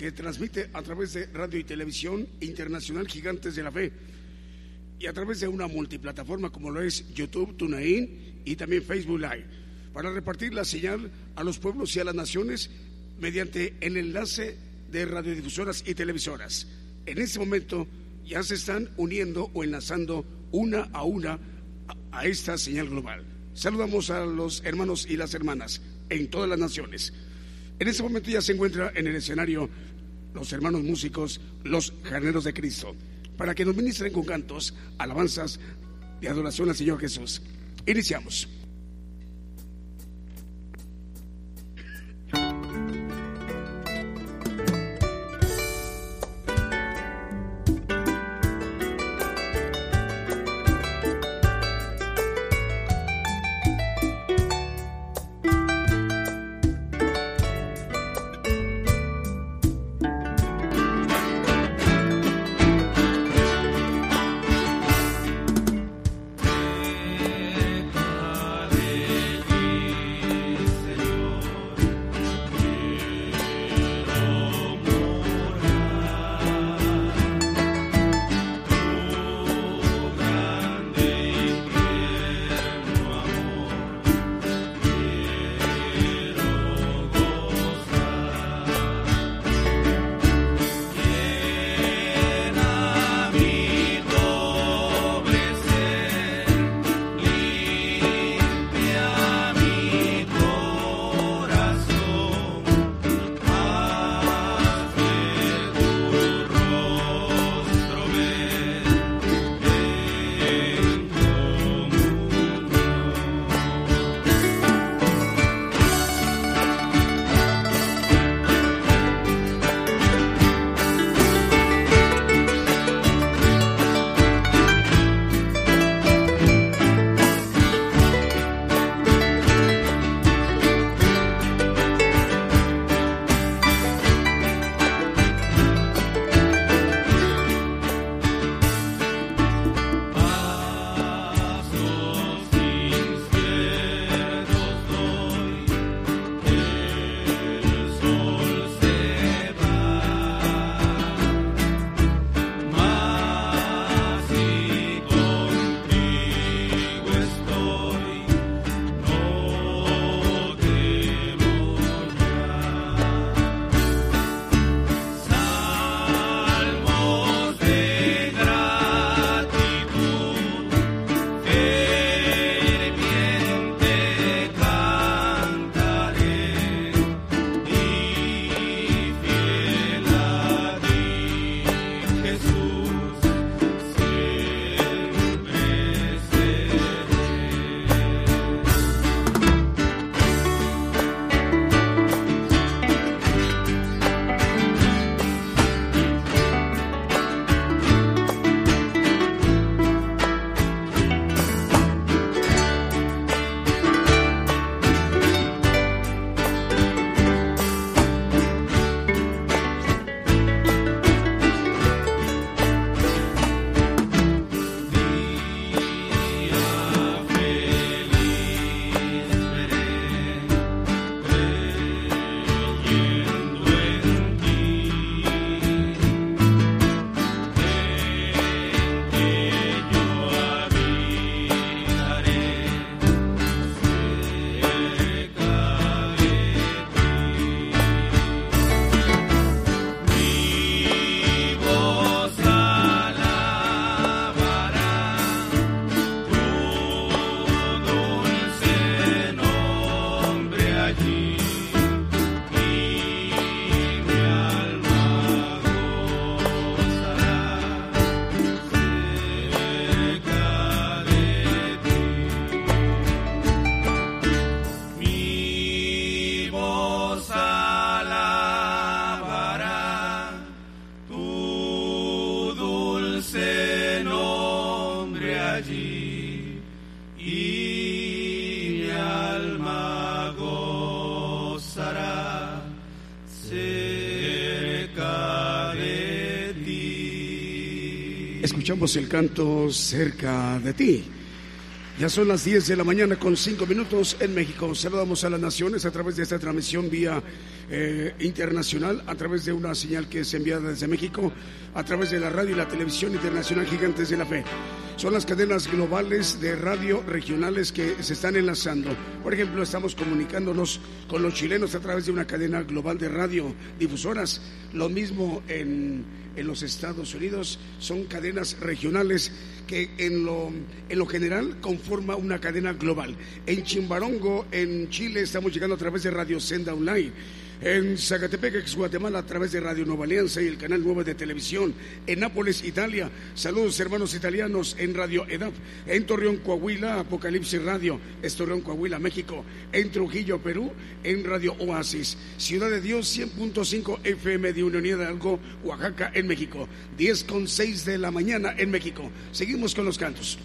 Que transmite a través de radio y televisión internacional Gigantes de la Fe y a través de una multiplataforma como lo es YouTube, TuneIn y también Facebook Live, para repartir la señal a los pueblos y a las naciones mediante el enlace de radiodifusoras y televisoras. En este momento ya se están uniendo o enlazando una a una a esta señal global. Saludamos a los hermanos y las hermanas en todas las naciones. En este momento ya se encuentra en el escenario los hermanos músicos, los jardineros de Cristo, para que nos ministren con cantos, alabanzas de adoración al Señor Jesús. Iniciamos. Escuchamos el canto cerca de ti. Ya son las 10 de la mañana con 5 minutos en México. Saludamos a las naciones a través de esta transmisión vía eh, internacional, a través de una señal que es enviada desde México, a través de la radio y la televisión internacional Gigantes de la Fe. Son las cadenas globales de radio regionales que se están enlazando. Por ejemplo, estamos comunicándonos con los chilenos a través de una cadena global de radio difusoras. Lo mismo en, en los Estados Unidos. Son cadenas regionales que en lo, en lo general conforma una cadena global. En Chimbarongo, en Chile, estamos llegando a través de Radio Senda Online en Zacatepec, ex Guatemala, a través de Radio Nueva Alianza y el canal 9 de televisión, en Nápoles, Italia, saludos hermanos italianos en Radio EDAP, en Torreón, Coahuila, Apocalipsis Radio, es Torreón, Coahuila, México, en Trujillo, Perú, en Radio Oasis, Ciudad de Dios, 100.5 FM de Unión Hidalgo, Oaxaca, en México, 10 con 6 de la mañana en México. Seguimos con los cantos.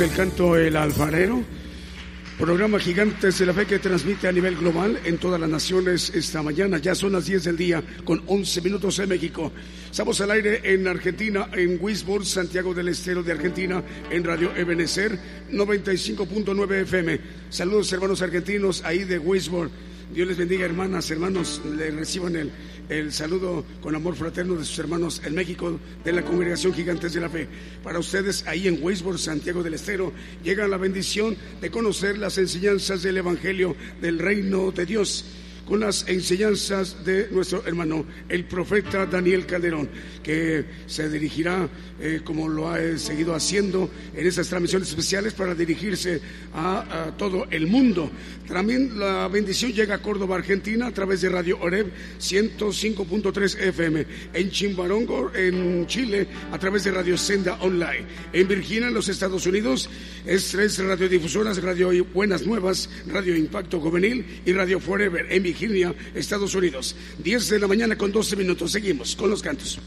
El canto El Alfarero, programa Gigantes de la Fe que transmite a nivel global en todas las naciones esta mañana. Ya son las 10 del día con 11 minutos en México. Estamos al aire en Argentina, en Wisborne, Santiago del Estero de Argentina, en Radio Ebenecer 95.9 FM. Saludos hermanos argentinos ahí de Wisborne. Dios les bendiga hermanas, hermanos, le reciban el el saludo con amor fraterno de sus hermanos en México de la Congregación Gigantes de la Fe. Para ustedes ahí en Weisborg, Santiago del Estero, llega la bendición de conocer las enseñanzas del Evangelio del Reino de Dios con las enseñanzas de nuestro hermano, el profeta Daniel Calderón, que se dirigirá, eh, como lo ha seguido haciendo en estas transmisiones especiales, para dirigirse a, todo el mundo. También la bendición llega a Córdoba, Argentina, a través de Radio Oreb 105.3 FM, en Chimbarongo, en Chile, a través de Radio Senda Online, en Virginia, en los Estados Unidos, es tres radiodifusoras, Radio Buenas Nuevas, Radio Impacto Juvenil y Radio Forever, en Virginia, Estados Unidos. 10 de la mañana con 12 minutos. Seguimos con los cantos.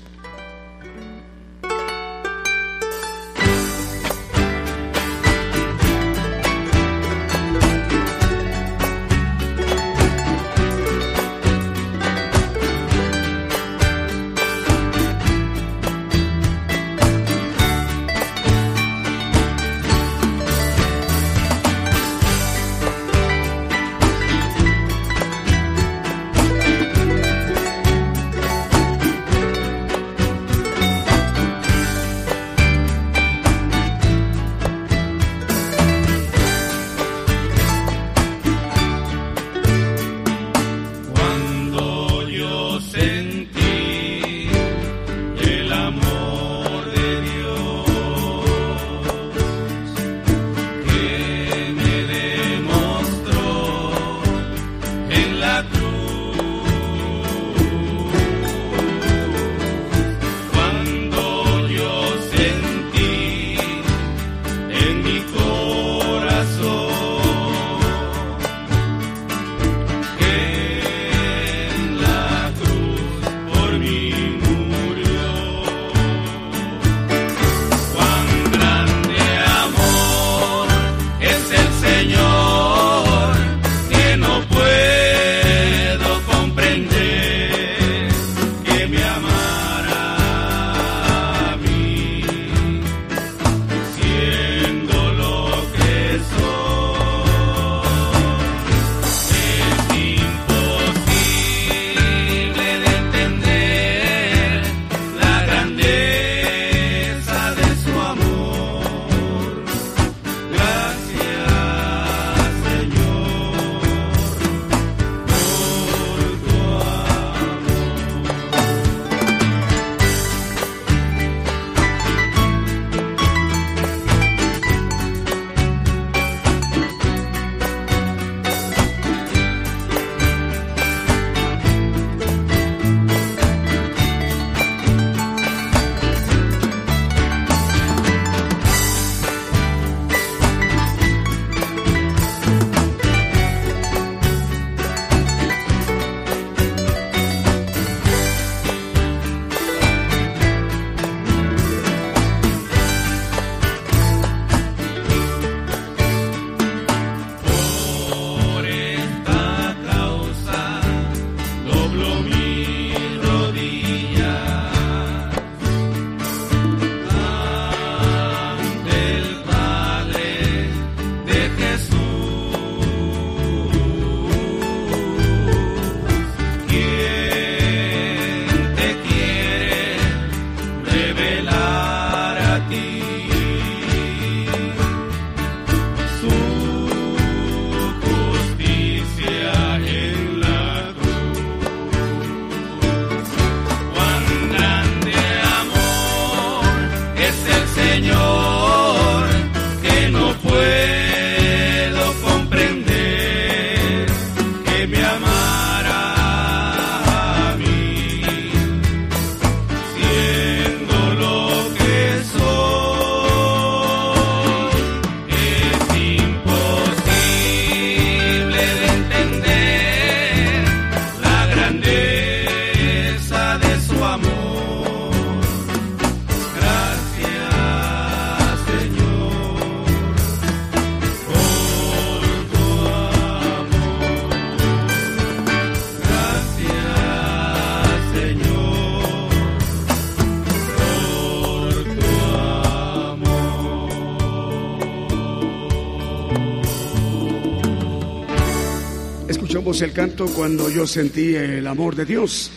El canto cuando yo sentí el amor de Dios.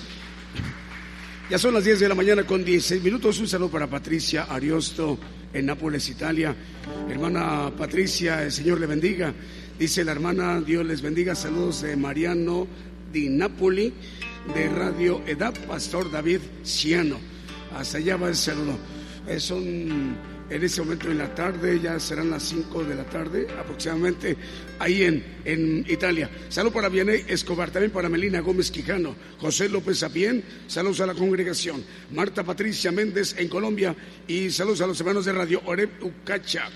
Ya son las 10 de la mañana con 16 minutos. Un saludo para Patricia Ariosto en Nápoles, Italia. Hermana Patricia, el Señor le bendiga. Dice la hermana, Dios les bendiga. Saludos de Mariano di Napoli, de Radio Edad, Pastor David Ciano. Hasta allá va el saludo. Eh, son en ese momento en la tarde, ya serán las 5 de la tarde aproximadamente, ahí en, en Italia. Salud para Vianey Escobar, también para Melina Gómez Quijano, José López Sapien, saludos a la congregación, Marta Patricia Méndez en Colombia y saludos a los hermanos de Radio Oreb Ucacha.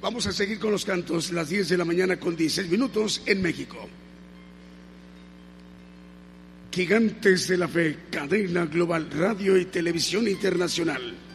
Vamos a seguir con los cantos, las 10 de la mañana con 16 minutos en México. Gigantes de la Fe, cadena global, radio y televisión internacional.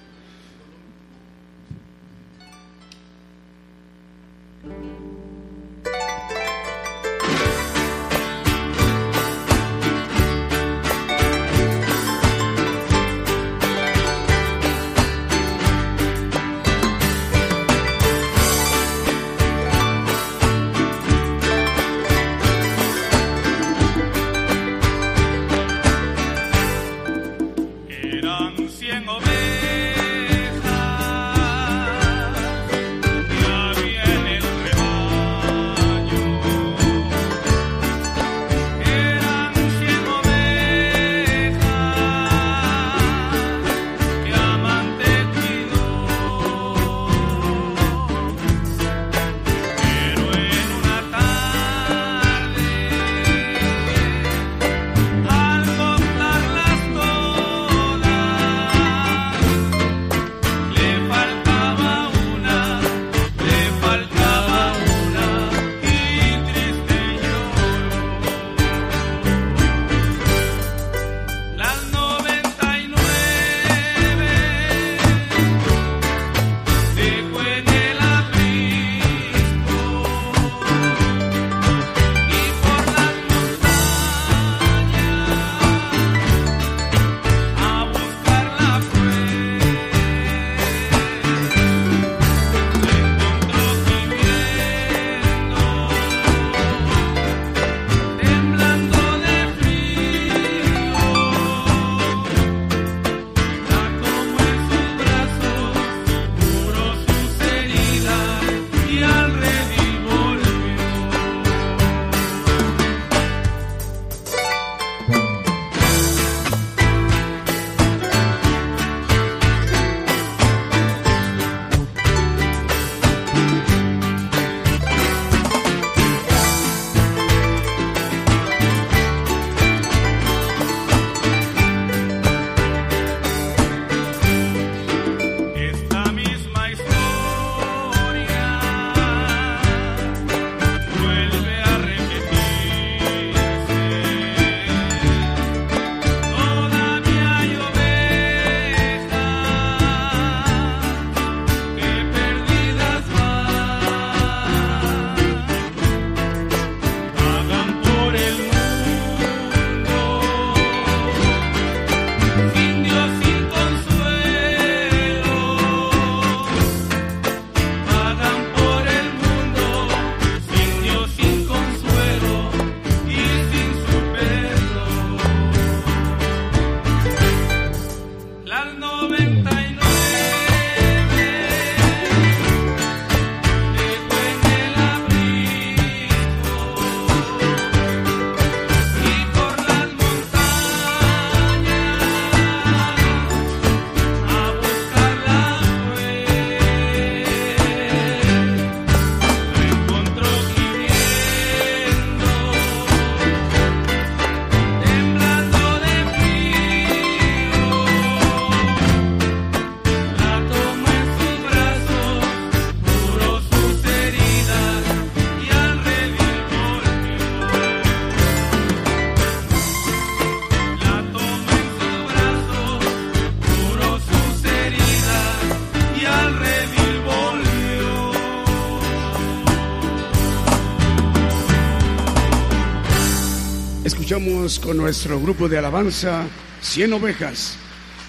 Con nuestro grupo de alabanza 100 ovejas.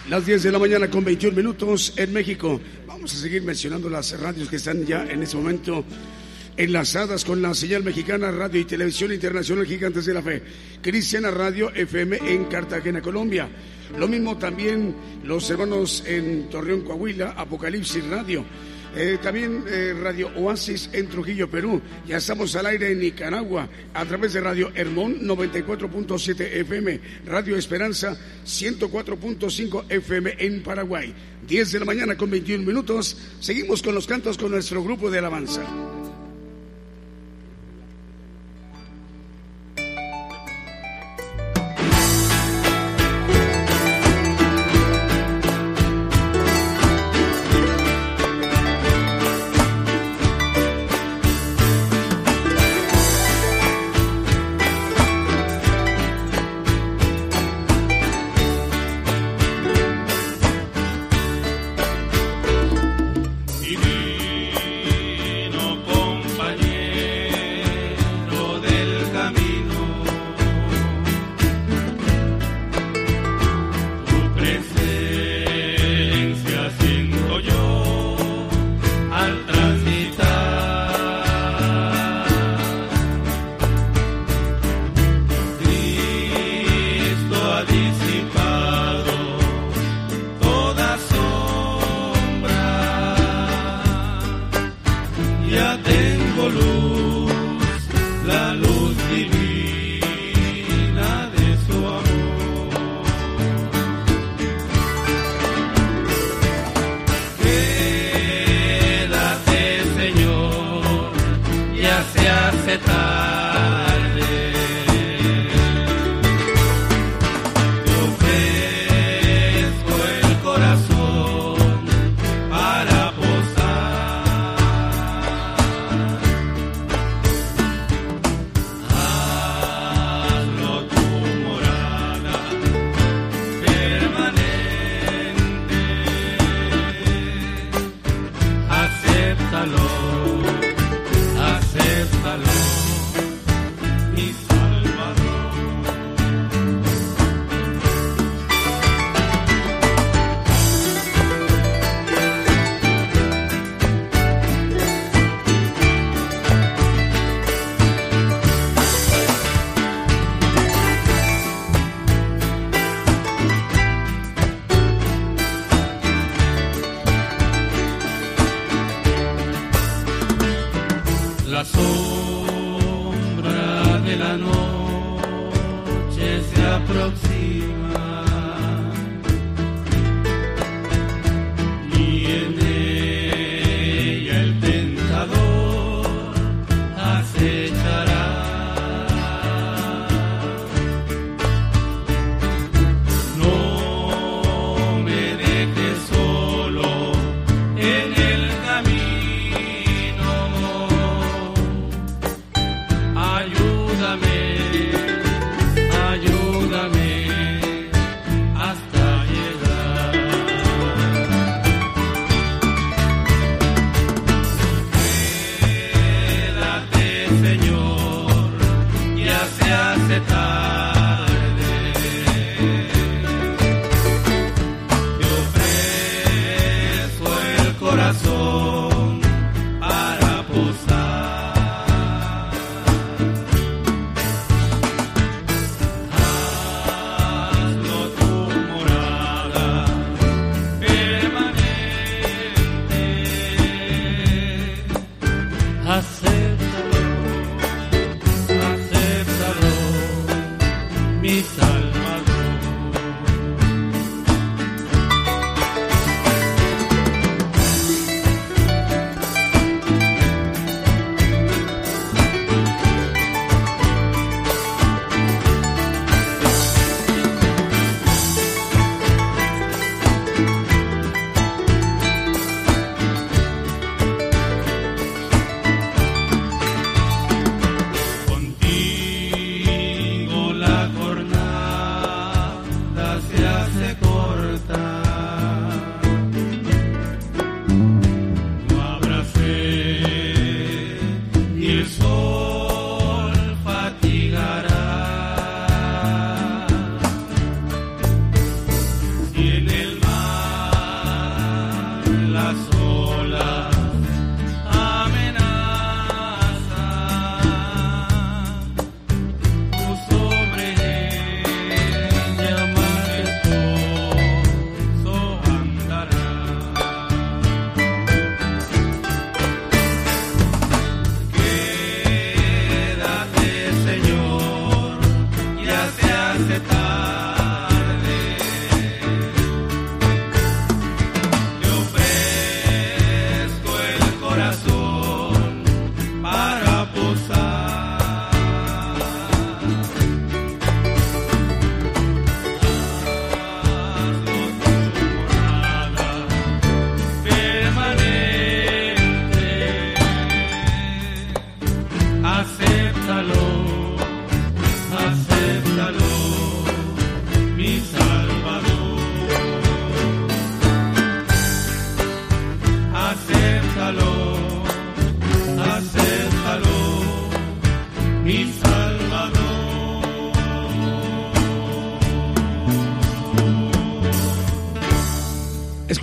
Las 10 de la mañana con 21 minutos en México. Vamos a seguir mencionando las radios que están ya en este momento enlazadas con la señal mexicana Radio y Televisión Internacional Gigantes de la Fe, Cristiana Radio FM en Cartagena, Colombia. Lo mismo también los hermanos en Torreón, Coahuila, Apocalipsis Radio. Eh, también eh, Radio Oasis en Trujillo, Perú. Ya estamos al aire en Nicaragua a través de Radio Hermón 94.7 FM, Radio Esperanza 104.5 FM en Paraguay. 10 de la mañana con 21 minutos. Seguimos con los cantos con nuestro grupo de alabanza.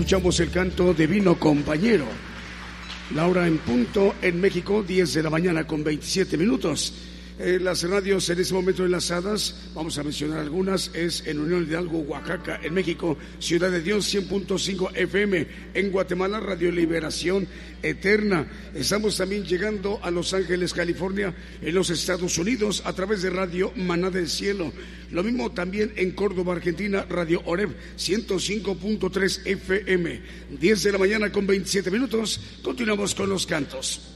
Escuchamos el canto Divino Compañero. La hora en punto en México, 10 de la mañana con 27 minutos. Eh, las radios en este momento enlazadas, vamos a mencionar algunas, es en Unión Hidalgo, Oaxaca, en México, Ciudad de Dios 100.5 FM, en Guatemala, Radio Liberación Eterna. Estamos también llegando a Los Ángeles, California, en los Estados Unidos, a través de Radio Maná del Cielo. Lo mismo también en Córdoba, Argentina, Radio Oreb 105.3 FM. 10 de la mañana con 27 minutos. Continuamos con los cantos.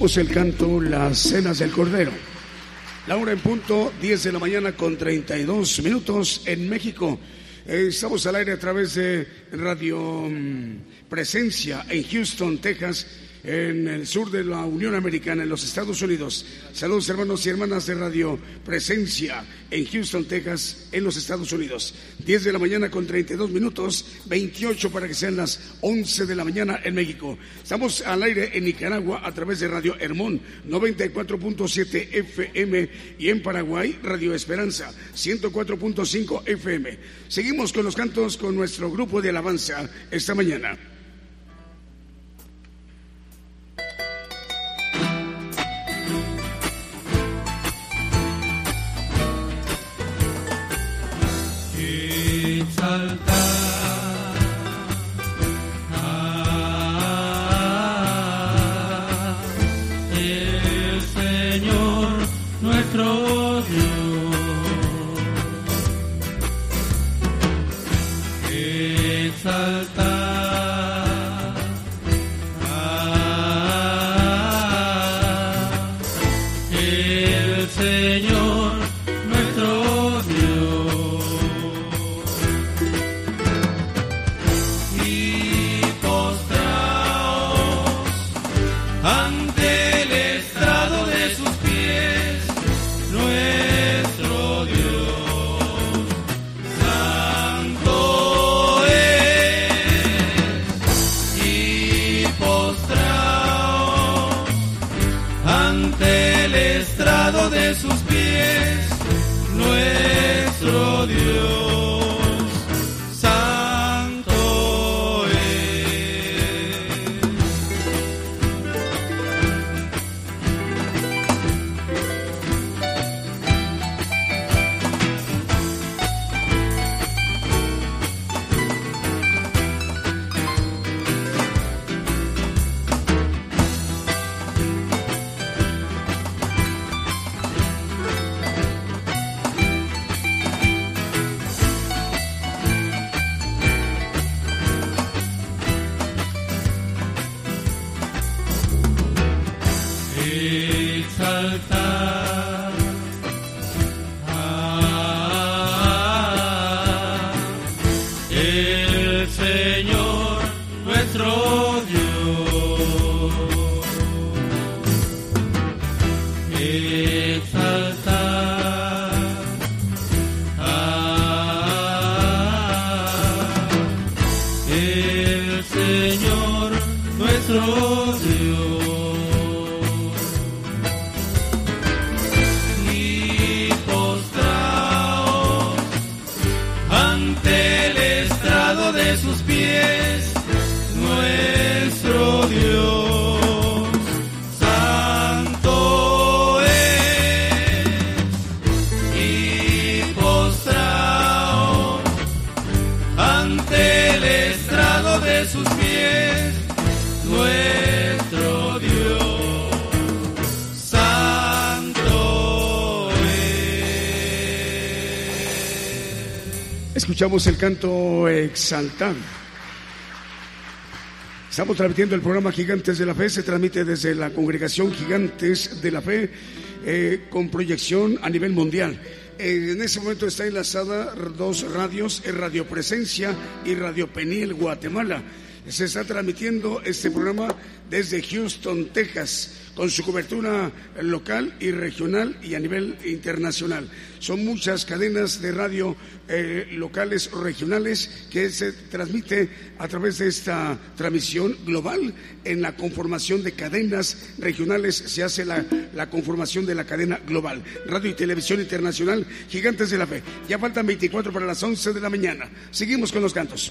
El canto Las Cenas del Cordero. La hora en punto, 10 de la mañana con 32 minutos en México. Eh, estamos al aire a través de Radio mm, Presencia en Houston, Texas en el sur de la Unión Americana, en los Estados Unidos. Saludos hermanos y hermanas de Radio Presencia en Houston, Texas, en los Estados Unidos. 10 de la mañana con 32 minutos, 28 para que sean las 11 de la mañana en México. Estamos al aire en Nicaragua a través de Radio Hermón 94.7 FM y en Paraguay Radio Esperanza 104.5 FM. Seguimos con los cantos con nuestro grupo de alabanza esta mañana. al escuchamos el canto exaltado. Estamos transmitiendo el programa Gigantes de la Fe, se transmite desde la congregación Gigantes de la Fe eh, con proyección a nivel mundial. Eh, en ese momento está enlazada dos radios, Radio Presencia y Radio Peniel Guatemala. Se está transmitiendo este programa desde Houston, Texas con su cobertura local y regional y a nivel internacional. Son muchas cadenas de radio eh, locales o regionales que se transmite a través de esta transmisión global. En la conformación de cadenas regionales se hace la, la conformación de la cadena global. Radio y Televisión Internacional, Gigantes de la Fe. Ya faltan 24 para las 11 de la mañana. Seguimos con los cantos.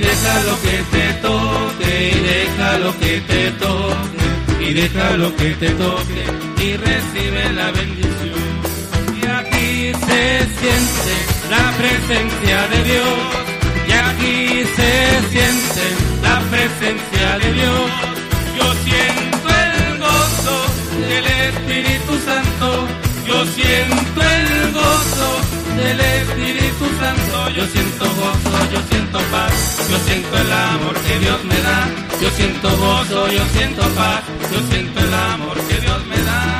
Y deja lo que te toque, y deja lo que te toque, y deja lo que te toque y recibe la bendición. Y aquí se siente la presencia de Dios y aquí se siente la presencia de Dios. Yo siento el gozo del Espíritu Santo, yo siento el gozo del Espíritu Santo, yo siento gozo, yo siento paz, yo siento el amor que Dios me da, yo siento gozo, yo siento paz, yo siento el amor que Dios me da.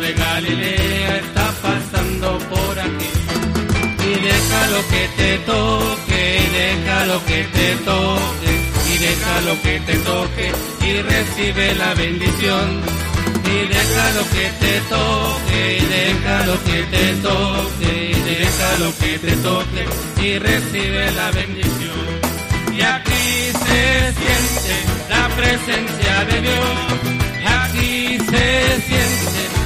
De Galilea está pasando por aquí. Y deja lo que te toque, y deja lo que te toque, y deja lo que te toque y recibe la bendición. Y deja lo que te toque, y deja lo que te toque, y deja lo que te toque y recibe la bendición. Y aquí se siente la presencia de Dios. Aquí se siente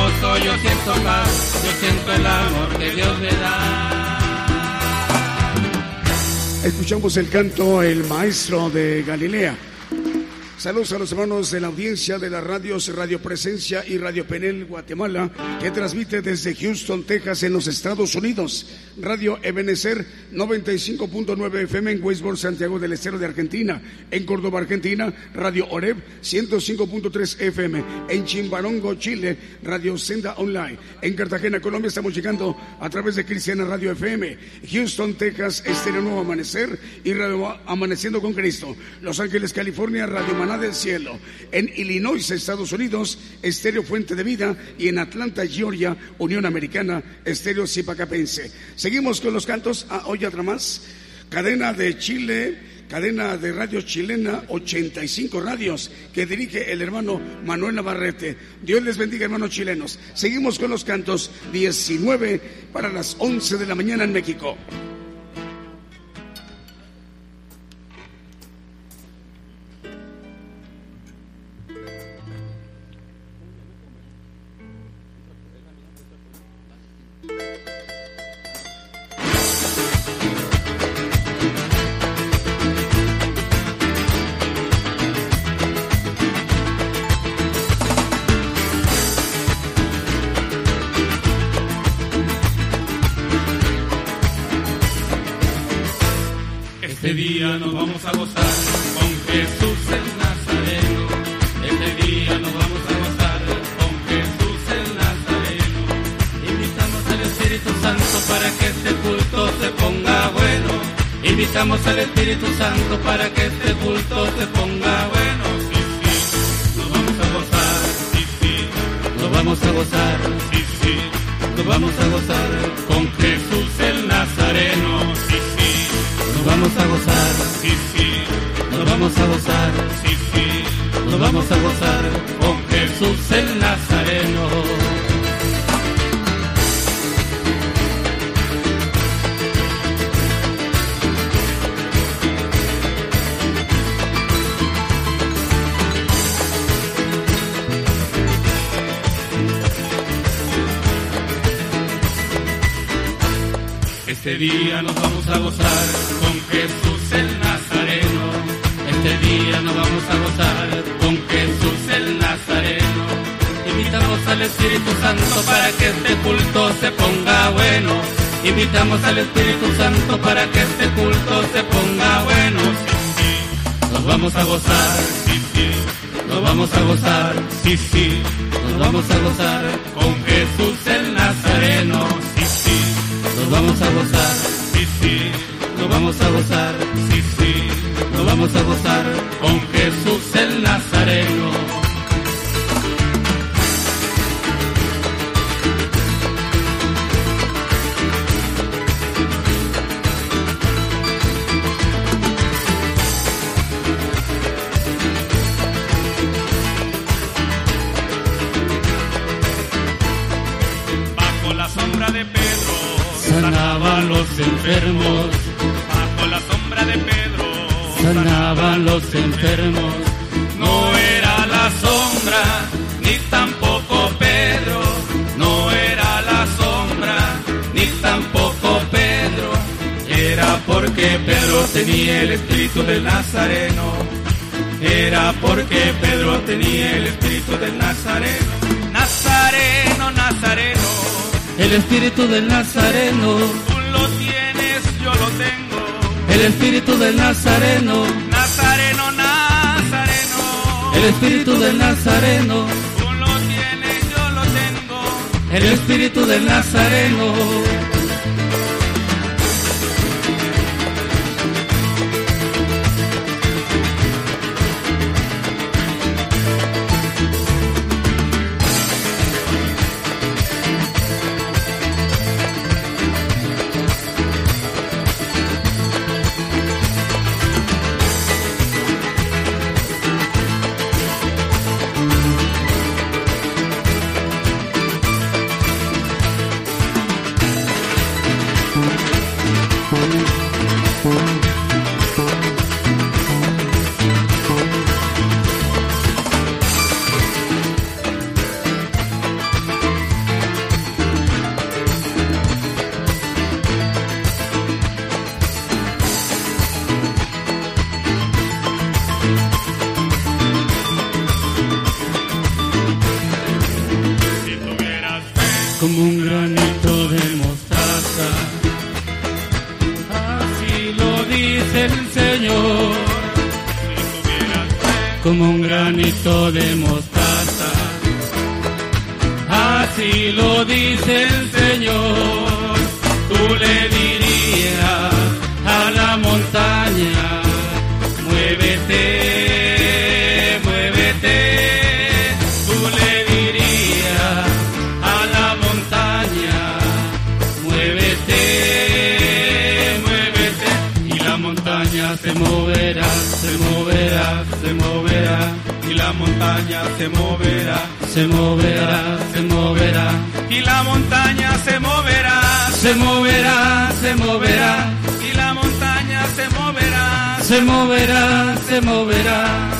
gozo, yo siento paz. Yo siento el amor que Dios me da. Escuchamos el canto El Maestro de Galilea. Saludos a los hermanos de la audiencia de las radios Radio Presencia y Radio Penel Guatemala, que transmite desde Houston, Texas, en los Estados Unidos. Radio Ebenecer 95.9 FM en Westboro, Santiago del Estero de Argentina. En Córdoba, Argentina, Radio Oreb 105.3 FM. En Chimbarongo, Chile, Radio Senda Online. En Cartagena, Colombia, estamos llegando a través de Cristiana Radio FM. Houston, Texas, Estéreo Nuevo Amanecer y Radio Amaneciendo con Cristo. Los Ángeles, California, Radio Del cielo. En Illinois, Estados Unidos, Estéreo Fuente de Vida. Y en Atlanta, Georgia, Unión Americana, Estéreo Zipacapense. Seguimos con los cantos. Ah, hoy otra más. Cadena de Chile cadena de radio chilena, 85 radios, que dirige el hermano Manuel Navarrete. Dios les bendiga, hermanos chilenos. Seguimos con los cantos 19 para las 11 de la mañana en México. Vamos a gozar con Jesús el Nazareno. Este día nos vamos a gozar con Jesús el Nazareno. Este día nos vamos a gozar al Espíritu Santo para que este culto se ponga bueno. Invitamos al Espíritu Santo para que este culto se ponga bueno. Nos vamos a gozar. Nos vamos a gozar. Sí, sí, nos vamos a gozar con Jesús el Nazareno. Sí, sí nos vamos a gozar, sí, sí, nos vamos a gozar, sí, sí, nos vamos a gozar con Jesús el Nazareno. Los enfermos. Bajo la sombra de Pedro sanaban los enfermos. No era la sombra, ni tampoco Pedro. No era la sombra, ni tampoco Pedro. Era porque Pedro tenía el espíritu del Nazareno. Era porque Pedro tenía el espíritu del Nazareno. Nazareno, Nazareno el espíritu del Nazareno. Lo tienes, yo lo tengo. El espíritu del Nazareno. Nazareno, Nazareno. El espíritu del Nazareno. Tú lo tienes, yo lo tengo. El espíritu del Nazareno. Se moverá, se moverá. Y la montaña se moverá. Se moverá, se moverá.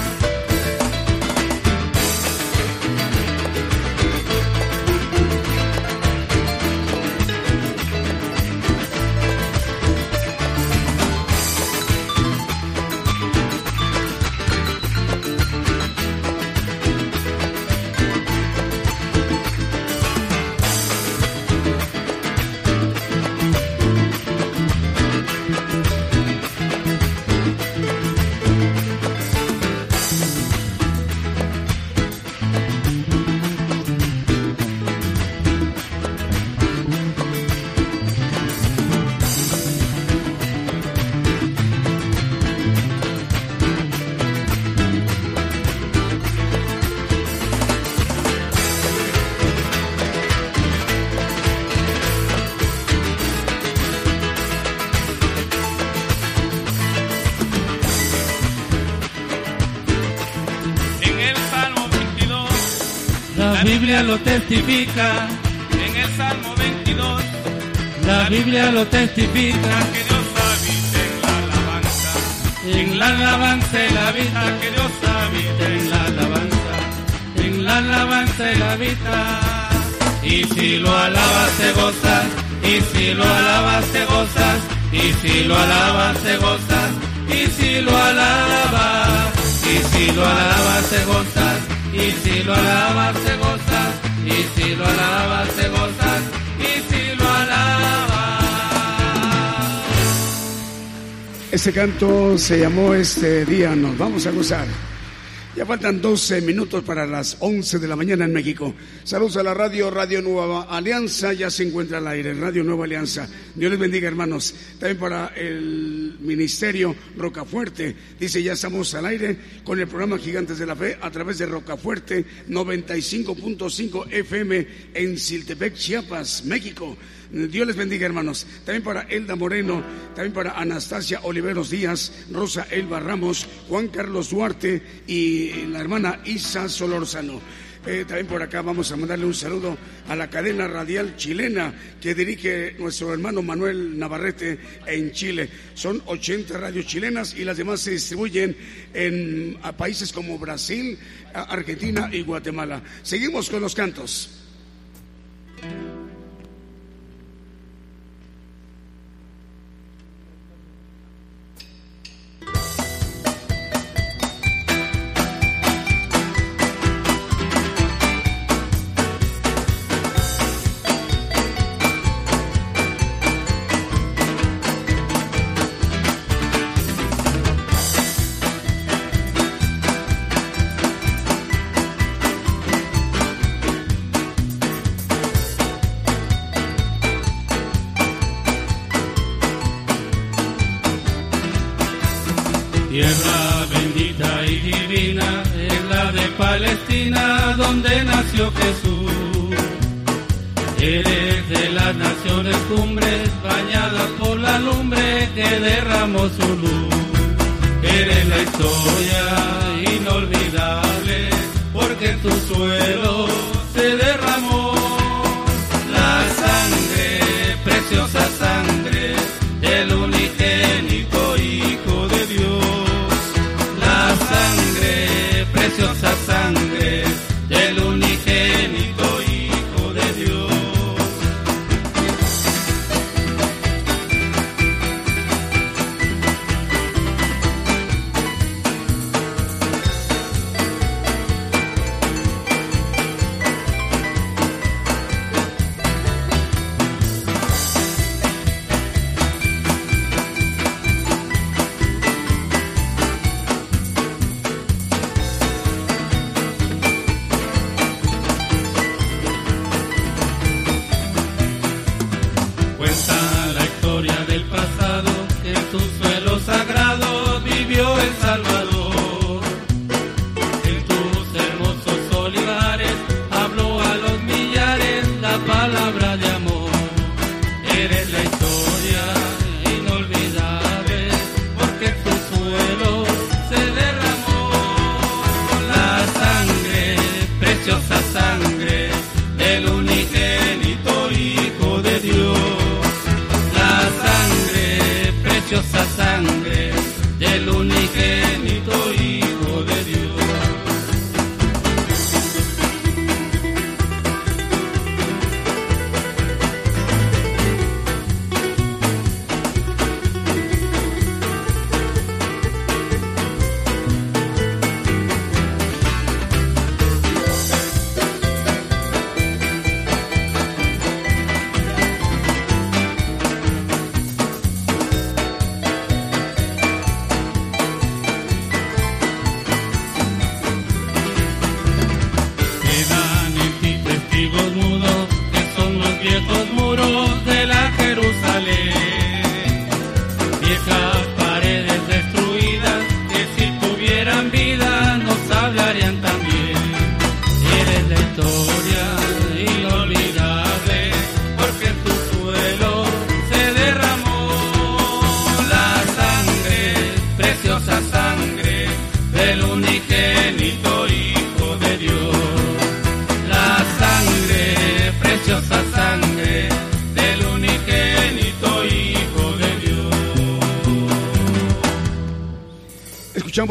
Biblia lo testifica en el Salmo 22. La Biblia lo testifica que Dios habita en la alabanza. En la alabanza y la vida que Dios habita en la alabanza. En la alabanza y la vida. Y si lo alabas te gozas, y si lo alabas te gozas, y si lo alabas te gozas, y si lo alabas, y si lo alabas te gozas, y si lo alabas te gozas, y si lo alabas te gozas, y si lo alabas. Este canto se llamó Este día nos vamos a gozar. Ya faltan 12 minutos para las 11 de la mañana en México. Saludos a la radio, Radio Nueva Alianza, ya se encuentra al aire, Radio Nueva Alianza. Dios les bendiga, hermanos. También para el Ministerio Rocafuerte, dice, ya estamos al aire con el programa Gigantes de la Fe a través de Rocafuerte 95.5 FM en Siltepec, Chiapas, México. Dios les bendiga, hermanos. También para Elda Moreno, también para Anastasia Oliveros Díaz, Rosa Elba Ramos, Juan Carlos Duarte y la hermana Isa Solórzano. Eh, también por acá vamos a mandarle un saludo a la cadena radial chilena que dirige nuestro hermano Manuel Navarrete en Chile. Son 80 radios chilenas y las demás se distribuyen en países como Brasil, Argentina y Guatemala. Seguimos con los cantos.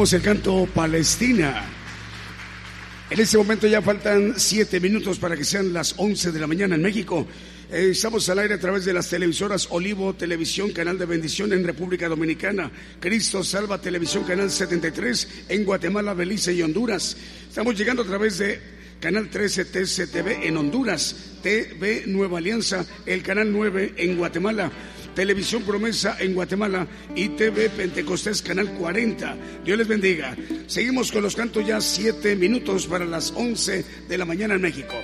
Escuchamos el canto Palestina. En este momento ya faltan siete minutos para que sean las once de la mañana en México. Eh, estamos al aire a través de las televisoras Olivo Televisión, Canal de Bendición en República Dominicana, Cristo Salva Televisión, Canal 73 en Guatemala, Belice y Honduras. Estamos llegando a través de Canal 13 TCTV en Honduras, TV Nueva Alianza, el Canal 9 en Guatemala. Televisión Promesa en Guatemala y TV Pentecostés Canal 40. Dios les bendiga. Seguimos con los cantos ya siete minutos para las 11 de la mañana en México.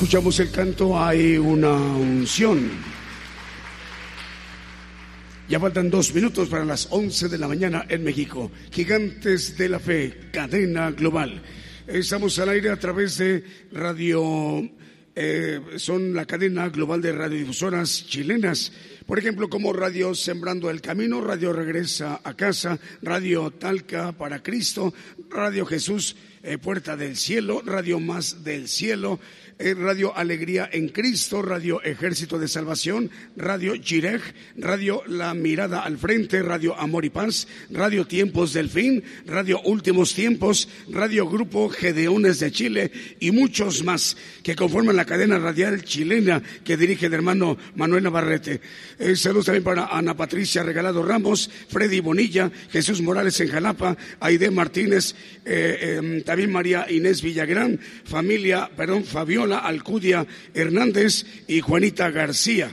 Escuchamos el canto Hay una unción. Ya faltan dos minutos para las once de la mañana en México. Gigantes de la Fe, cadena global. Estamos al aire a través de radio, eh, son la cadena global de radiodifusoras chilenas. Por ejemplo, como Radio Sembrando el Camino, Radio Regresa a Casa, Radio Talca para Cristo, Radio Jesús, eh, Puerta del Cielo, Radio Más del Cielo, Radio Alegría en Cristo, Radio Ejército de Salvación, Radio Girej, Radio La Mirada al Frente, Radio Amor y Paz, Radio Tiempos del Fin, Radio Últimos Tiempos, Radio Grupo Gedeones de Chile y muchos más que conforman la cadena radial chilena que dirige el hermano Manuel Navarrete. Eh, saludos también para Ana Patricia Regalado Ramos, Freddy Bonilla, Jesús Morales en Jalapa, Aide Martínez, eh, em, también María Inés Villagrán, familia, perdón, Fabiola, Alcudia Hernández y Juanita García.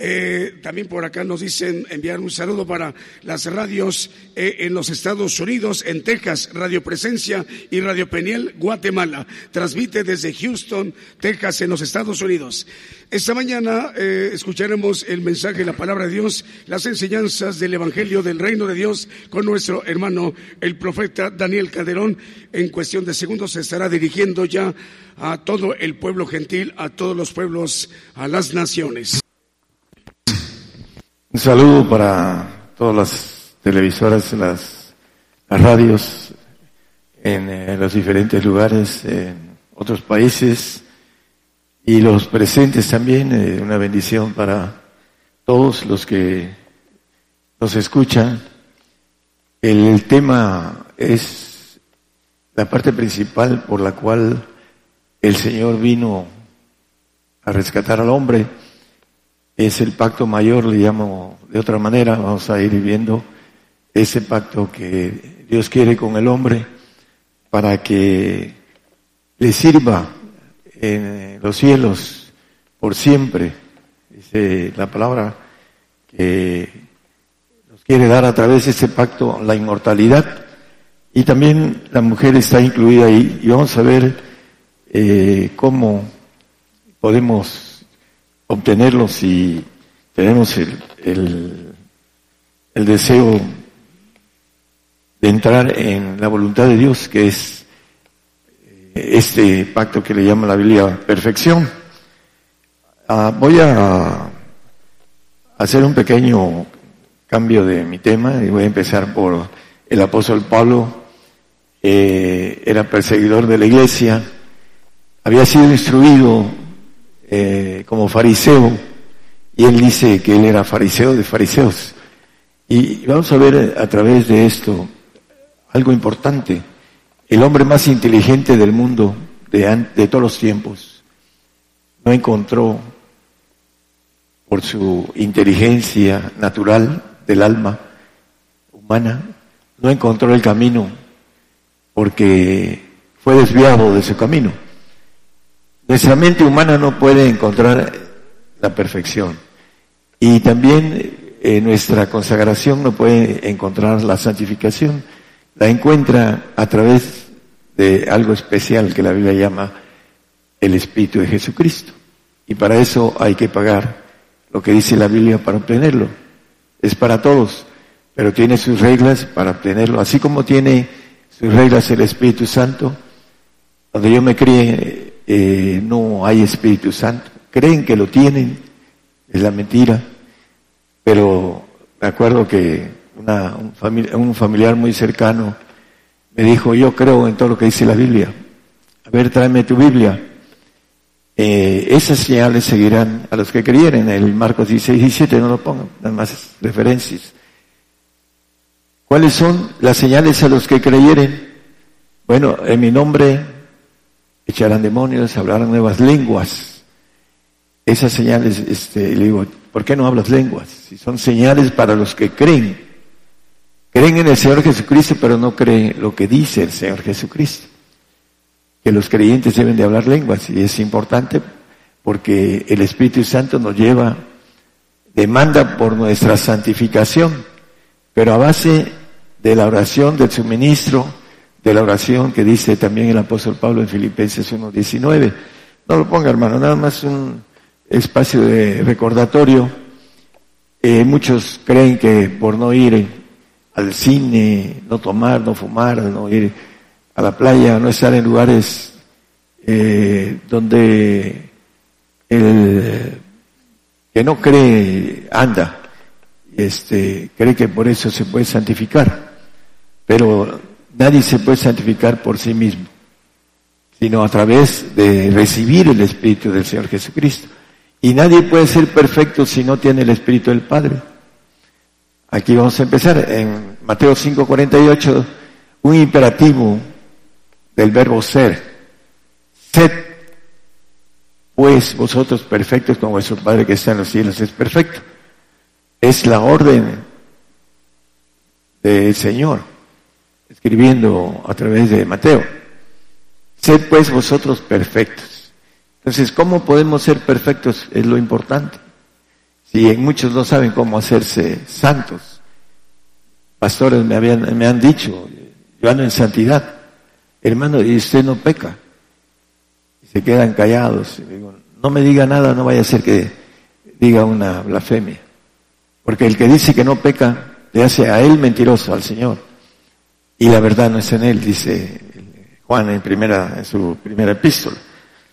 Eh, también por acá nos dicen enviar un saludo para las radios eh, en los Estados Unidos, en Texas, Radio Presencia y Radio Peniel, Guatemala. Transmite desde Houston, Texas, en los Estados Unidos. Esta mañana eh, escucharemos el mensaje, la palabra de Dios, las enseñanzas del Evangelio del Reino de Dios con nuestro hermano, el profeta Daniel Calderón. En cuestión de segundos se estará dirigiendo ya a todo el pueblo gentil, a todos los pueblos, a las naciones. Un saludo para todas las televisoras, las, las radios en, eh, los diferentes lugares, en otros países y los presentes también. Eh, una bendición para todos los que nos escuchan. El tema es la parte principal por la cual el Señor vino a rescatar al hombre es el pacto mayor, le llamo de otra manera, vamos a ir viendo ese pacto que Dios quiere con el hombre para que le sirva en los cielos por siempre. Dice la palabra que nos quiere dar a través de ese pacto la inmortalidad y también la mujer está incluida ahí y vamos a ver eh, cómo podemos obtenerlo si tenemos el, el, deseo de entrar en la voluntad de Dios, que es eh, este pacto que le llama la Biblia perfección. Ah, voy a hacer un pequeño cambio de mi tema y voy a empezar por el apóstol Pablo, era perseguidor de la iglesia, había sido instruido eh, como fariseo, y él dice que él era fariseo de fariseos. Y vamos a ver a través de esto algo importante. El hombre más inteligente del mundo de, de todos los tiempos no encontró por su inteligencia natural del alma humana, no encontró el camino porque fue desviado de su camino. Nuestra mente humana no puede encontrar la perfección. Y también eh, nuestra consagración no puede encontrar la santificación. La encuentra a través de algo especial que la Biblia llama el Espíritu de Jesucristo. Y para eso hay que pagar lo que dice la Biblia para obtenerlo. Es para todos, pero tiene sus reglas para obtenerlo. Así como tiene sus reglas el Espíritu Santo, cuando yo me crié eh, no hay Espíritu Santo. Creen que lo tienen, es la mentira. Pero me acuerdo que un, familiar, muy cercano me dijo, yo creo en todo lo que dice la Biblia. A ver, tráeme tu Biblia. Eh, esas señales seguirán a los que creyeren. El Marcos 16, 17, no lo pongan, nada más referencias. ¿Cuáles son las señales a los que creyeren? Bueno, en mi nombre echarán demonios, hablarán nuevas lenguas. Esas señales, este, le digo, ¿por qué no hablas lenguas? Si son señales para los que creen. Creen en el Señor Jesucristo, pero no creen lo que dice el Señor Jesucristo. Que los creyentes deben de hablar lenguas y es importante porque el Espíritu Santo nos lleva, demanda por nuestra santificación, pero a base de la oración del suministro de la oración que dice también el apóstol Pablo en Filipenses 1.19. No lo ponga, hermano, nada más un espacio de recordatorio. Eh, muchos creen que por no ir al cine, no tomar, no fumar, no ir a la playa, no estar en lugares eh, donde el que no cree anda, este, cree que por eso se puede santificar, pero nadie se puede santificar por sí mismo, sino a través de recibir el Espíritu del Señor Jesucristo. Y nadie puede ser perfecto si no tiene el Espíritu del Padre. Aquí vamos a empezar en Mateo 5:48, un imperativo del verbo ser. Sed pues vosotros perfectos como vuestro Padre que está en los cielos es perfecto. Es la orden del Señor, escribiendo a través de Mateo. Sed pues vosotros perfectos. Entonces, ¿cómo podemos ser perfectos? Es lo importante. Si muchos no saben cómo hacerse santos, pastores me, habían, me han dicho, yo ando en santidad, hermano, y usted no peca. Y se quedan callados. no me diga nada, no vaya a ser que diga una blasfemia. Porque el que dice que no peca, le hace a él mentiroso, al Señor. Y la verdad no es en él, dice Juan en, primera, en su primera epístola.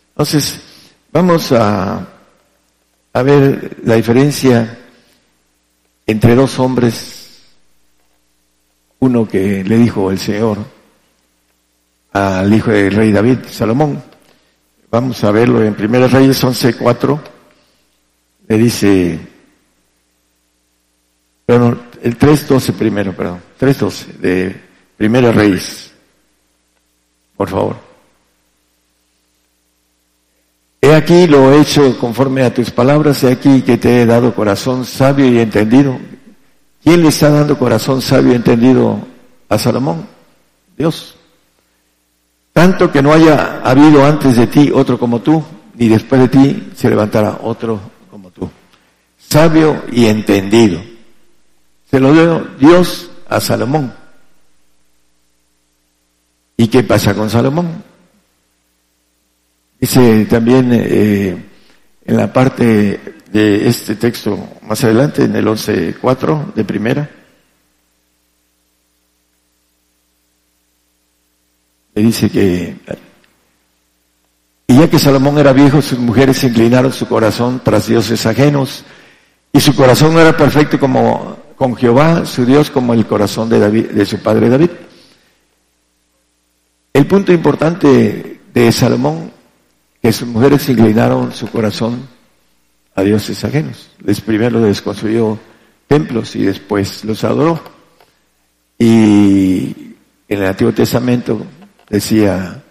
Entonces, vamos a a ver la diferencia entre dos hombres, uno que le dijo el Señor al hijo del rey David, Salomón. Vamos a verlo en Primera Reyes 11.4. Le dice, bueno, el 3.12 primero, perdón, 3.12 de Primera Reyes. Por favor. He aquí lo he hecho conforme a tus palabras, he aquí que te he dado corazón sabio y entendido. ¿Quién le está dando corazón sabio y entendido a Salomón? Dios. Tanto que no haya habido antes de ti otro como tú, ni después de ti se levantará otro como tú. Sabio y entendido. Se lo dio Dios a Salomón. ¿Y qué pasa con Salomón? Dice también eh, en la parte de este texto más adelante, en el 11.4 de primera, le dice que, y ya que Salomón era viejo, sus mujeres inclinaron su corazón tras dioses ajenos, y su corazón no era perfecto como con Jehová, su Dios, como el corazón de, David, de su padre David. El punto importante de Salomón que sus mujeres inclinaron su corazón a dioses ajenos. Les primero les construyó templos y después los adoró. Y en el Antiguo Testamento decía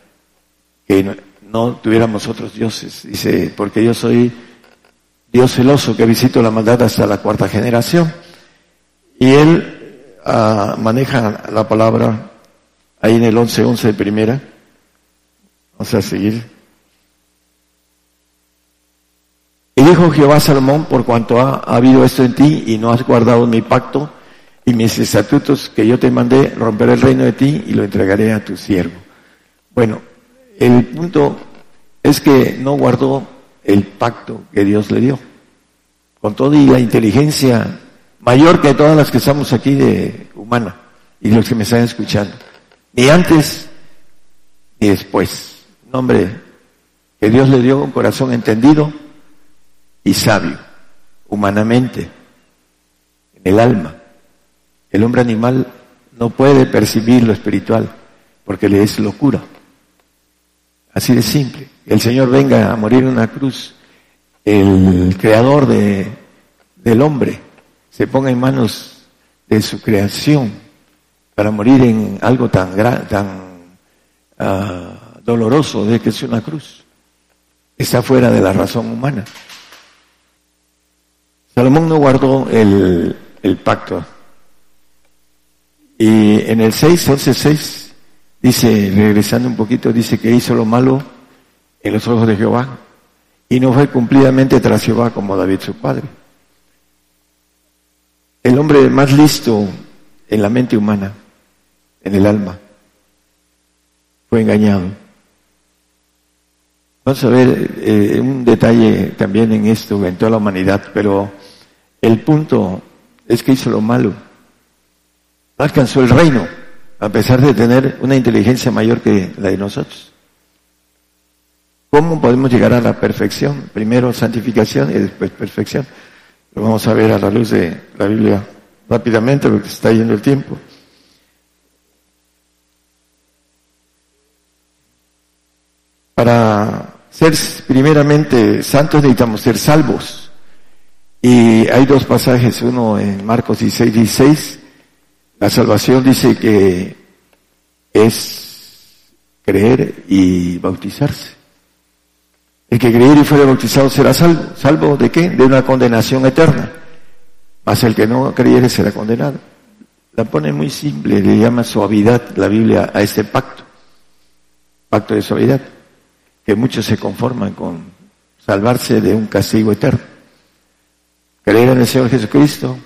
que no, tuviéramos otros dioses. Dice, porque yo soy Dios celoso que visito la maldad hasta la cuarta generación. Y él ah, maneja la palabra ahí en el 11.11 de primera. Vamos a seguir. Y dijo Jehová Salomón, por cuanto ha, habido esto en ti y no has guardado mi pacto y mis estatutos que yo te mandé, romperé el reino de ti y lo entregaré a tu siervo. Bueno, el punto es que no guardó el pacto que Dios le dio. Con toda y la inteligencia mayor que todas las que estamos aquí de humana y los que me están escuchando. Ni antes ni después. Nombre que Dios le dio un corazón entendido y sabio, humanamente, en el alma. El hombre animal no puede percibir lo espiritual porque le es locura. Así de simple. El Señor venga a morir en una cruz, el creador de, del hombre se ponga en manos de su creación para morir en algo tan, tan uh, doloroso de que es una cruz. Está fuera de la razón humana. Salomón no guardó el, pacto. Y en el 6, 11, 6, dice, regresando un poquito, dice que hizo lo malo en los ojos de Jehová y no fue cumplidamente tras Jehová como David su padre. El hombre más listo en la mente humana, en el alma, fue engañado. Vamos a ver eh, un detalle también en esto, en toda la humanidad, pero el punto es que hizo lo malo. No alcanzó el reino, a pesar de tener una inteligencia mayor que la de nosotros. ¿Cómo podemos llegar a la perfección? Primero santificación y después perfección. Lo vamos a ver a la luz de la Biblia rápidamente porque está yendo el tiempo. Para ser primeramente santos necesitamos ser salvos. Y hay dos pasajes, uno en Marcos 16, 16. La salvación dice que es creer y bautizarse. El que creyere y fuera bautizado será salvo. ¿Salvo de qué? De una condenación eterna. Mas el que no creyere será condenado. La pone muy simple, le llama suavidad la Biblia a este pacto. Pacto de suavidad. Que muchos se conforman con salvarse de un castigo eterno. Creer en el Señor Jesucristo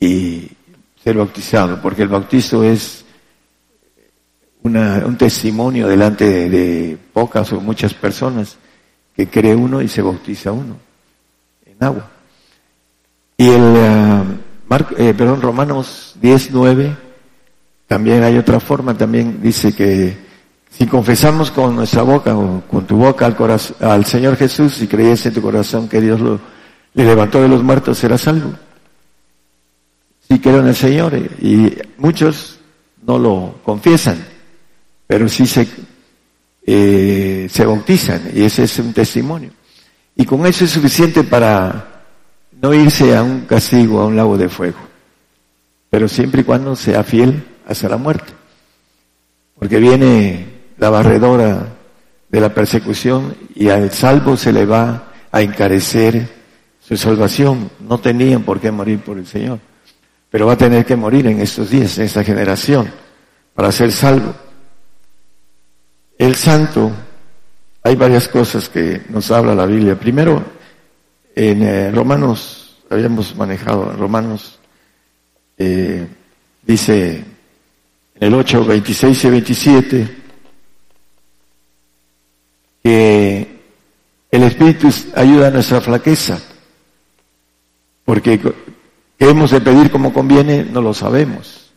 y ser bautizado, porque el bautizo es un testimonio delante de, pocas o muchas personas que cree uno y se bautiza uno en agua. Y el uh, perdón, Romanos 10, 9, también hay otra forma, también dice que si confesamos con nuestra boca o con tu boca al, corazón, al Señor Jesús y crees en tu corazón que Dios lo, le levantó de los muertos, serás salvo. Si creo en el Señor y muchos no lo confiesan, pero sí se, eh, se bautizan y ese es un testimonio. Y con eso es suficiente para no irse a un castigo, a un lago de fuego, pero siempre y cuando sea fiel hasta la muerte. Porque viene la barredora de la persecución y al salvo se le va a encarecer su salvación. No tenían por qué morir por el Señor, pero va a tener que morir en estos días, en esta generación, para ser salvo. El santo, hay varias cosas que nos habla la Biblia. Primero, en eh, Romanos, habíamos manejado, en Romanos, eh, dice en el 8, 26 y 27, que el Espíritu ayuda a nuestra flaqueza, porque qué hemos de pedir como conviene, no lo sabemos,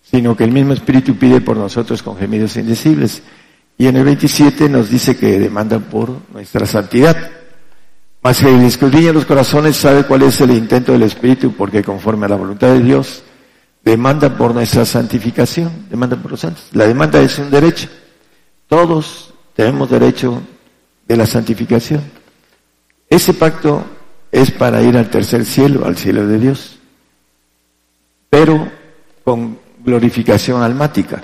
sino que el mismo Espíritu pide por nosotros con gemidos indecibles. Y en el 27 nos dice que demanda por nuestra santidad. Mas que el escudriña los corazones sabe cuál es el intento del Espíritu, porque conforme a la voluntad de Dios, demanda por nuestra santificación, demanda por los santos. La demanda es un derecho. Todos tenemos derecho de la santificación. Ese pacto es para ir al tercer cielo, al cielo de Dios, pero con glorificación almática.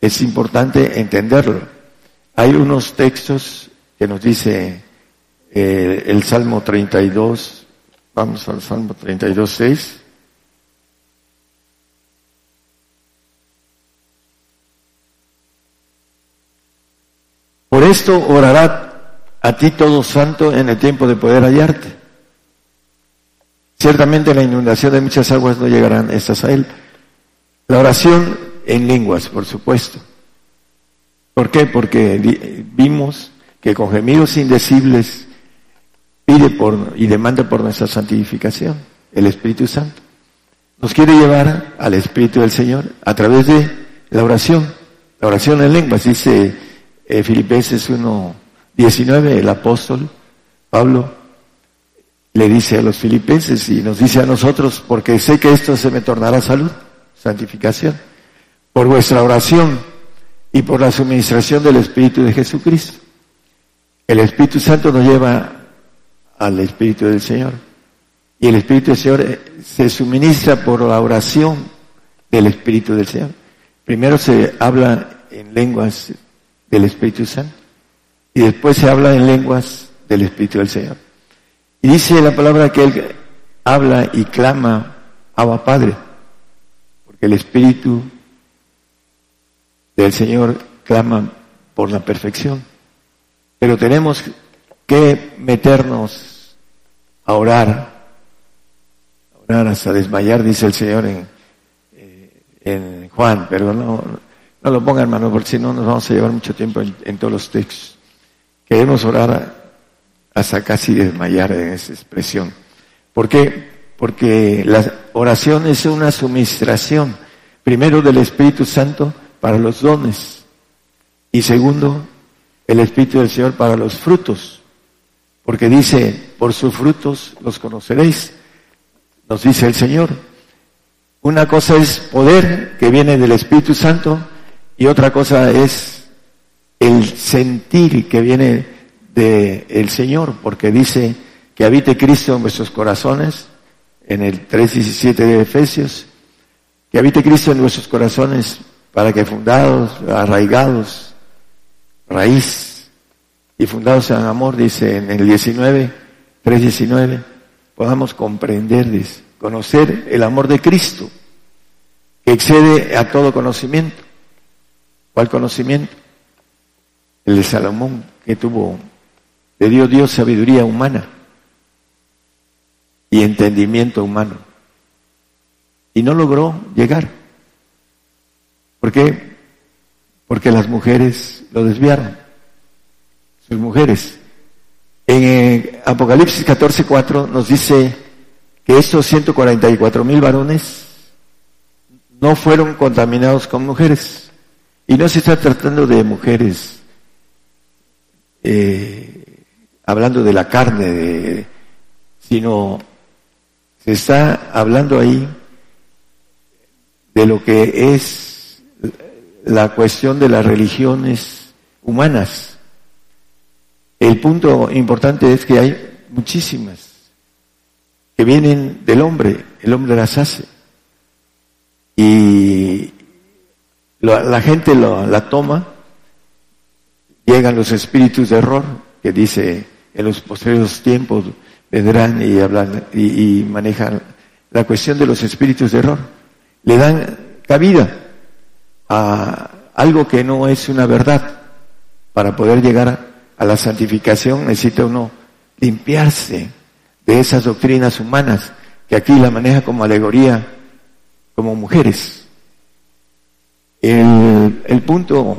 Es importante entenderlo. Hay unos textos que nos dice eh, el Salmo 32, vamos al Salmo 32, 6. Por esto orará a ti todo santo en el tiempo de poder hallarte. Ciertamente la inundación de muchas aguas no llegarán estas a él. La oración en lenguas, por supuesto. ¿Por qué? Porque vimos que con gemidos indecibles pide por y demanda por nuestra santificación el Espíritu Santo. Nos quiere llevar al Espíritu del Señor a través de la oración. La oración en lenguas, dice eh, Filipenses 1.19, el apóstol Pablo le dice a los filipenses y nos dice a nosotros, porque sé que esto se me tornará salud, santificación por vuestra oración y por la suministración del Espíritu de Jesucristo. El Espíritu Santo nos lleva al Espíritu del Señor. Y el Espíritu del Señor eh, se suministra por la oración del Espíritu del Señor. Primero se habla en lenguas del Espíritu Santo y después se habla en lenguas del Espíritu del Señor. Y dice la palabra que Él habla y clama, Abba Padre, porque el Espíritu del Señor claman por la perfección. Pero tenemos que meternos a orar, a orar hasta desmayar, dice el Señor en, eh, en Juan, pero no, no lo ponga hermano, porque si no nos vamos a llevar mucho tiempo en, todos los textos. queremos orar hasta casi desmayar en esa expresión. ¿Por qué? Porque la oración es una suministración, primero del Espíritu Santo para los dones y segundo, el Espíritu del Señor para los frutos. Porque dice, por sus frutos los conoceréis, nos dice el Señor. Una cosa es poder que viene del Espíritu Santo y otra cosa es el sentir que viene del Señor, porque dice que habite Cristo en vuestros corazones, en el 3.17 de Efesios, que habite Cristo en vuestros corazones para que fundados, arraigados, raíz y fundados en amor, dice en el 19, 3.19, podamos comprender, conocer el amor de Cristo, que excede a todo conocimiento. ¿Cuál conocimiento? El de Salomón, que tuvo, le dio Dios sabiduría humana y entendimiento humano. Y no logró llegar. ¿Por qué? Porque las mujeres lo desviaron. Sus mujeres. En eh, Apocalipsis 14:4 nos dice que estos 144 mil varones no fueron contaminados con mujeres. Y no se está tratando de mujeres eh, hablando de la carne, sino se está hablando ahí de lo que es la cuestión de las religiones humanas. El punto importante es que hay muchísimas que vienen del hombre, el hombre las hace. Y la, gente la toma, llegan los espíritus de error, que dice en los posteriores tiempos vendrán y hablan y, manejan la cuestión de los espíritus de error. Le dan cabida a algo que no es una verdad. Para poder llegar a la santificación necesita uno limpiarse de esas doctrinas humanas que aquí la maneja como alegoría, como mujeres. El, punto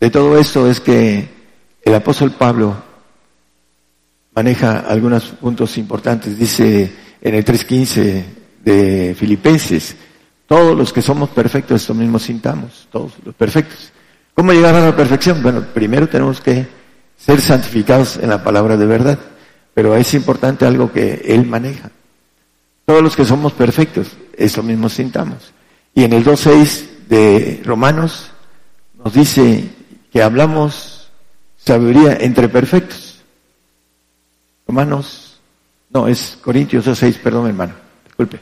de todo esto es que el apóstol Pablo maneja algunos puntos importantes. Dice en el 3.15 de Filipenses, todos los que somos perfectos, esto mismo sintamos, todos los perfectos. ¿Cómo llegar a la perfección? Bueno, primero tenemos que ser santificados en la palabra de verdad, pero es importante algo que él maneja. Todos los que somos perfectos, eso mismo sintamos. Y en el 2.6 de Romanos nos dice que hablamos sabiduría entre perfectos. Romanos, no, es Corintios 2.6, perdón hermano, disculpe.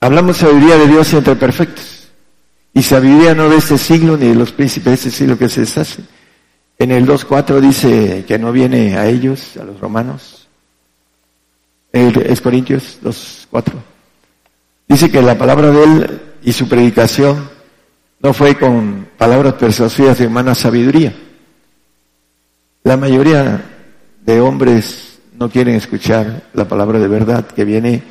Hablamos sabiduría de Dios entre perfectos. Y sabiduría no de este siglo ni de los príncipes de este siglo que se deshace. En el 2.4 dice que no viene a ellos, a los romanos. Es Corintios 2.4. Dice que la palabra de él y su predicación no fue con palabras persuasivas de humana sabiduría la mayoría de hombres no quieren escuchar la palabra de verdad que viene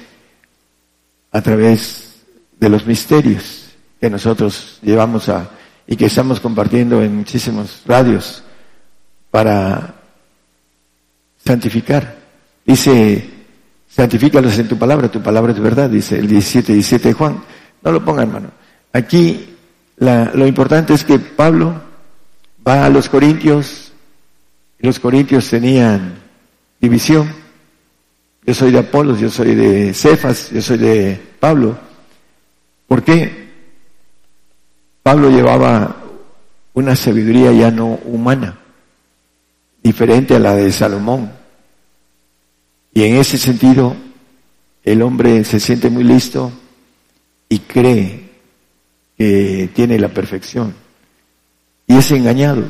a través de los misterios que nosotros llevamos a y que estamos compartiendo en muchísimos radios para santificar. Dice, santifícalos en tu palabra, tu palabra es verdad, dice el 17, 17 de Juan. No lo ponga, hermano. Aquí lo importante es que Pablo va a los Corintios los corintios tenían división. Yo soy de Apolos, yo soy de Cefas, yo soy de Pablo. ¿Por qué? Pablo llevaba una sabiduría ya no humana, diferente a la de Salomón. Y en ese sentido, el hombre se siente muy listo y cree que tiene la perfección. Y es engañado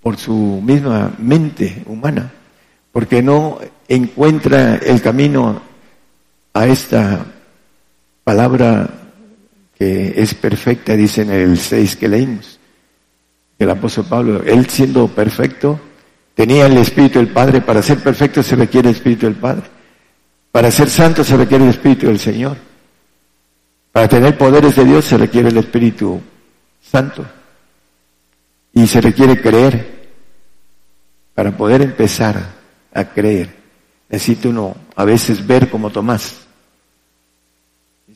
por su misma mente humana, porque no encuentra el camino a esta palabra que es perfecta, dice en el 6 que leímos, el apóstol Pablo, él siendo perfecto, tenía el Espíritu del Padre, para ser perfecto se requiere el Espíritu del Padre, para ser santo se requiere el Espíritu del Señor, para tener poderes de Dios se requiere el Espíritu Santo. Y se requiere creer. Para poder empezar a creer, necesita uno a veces ver como Tomás.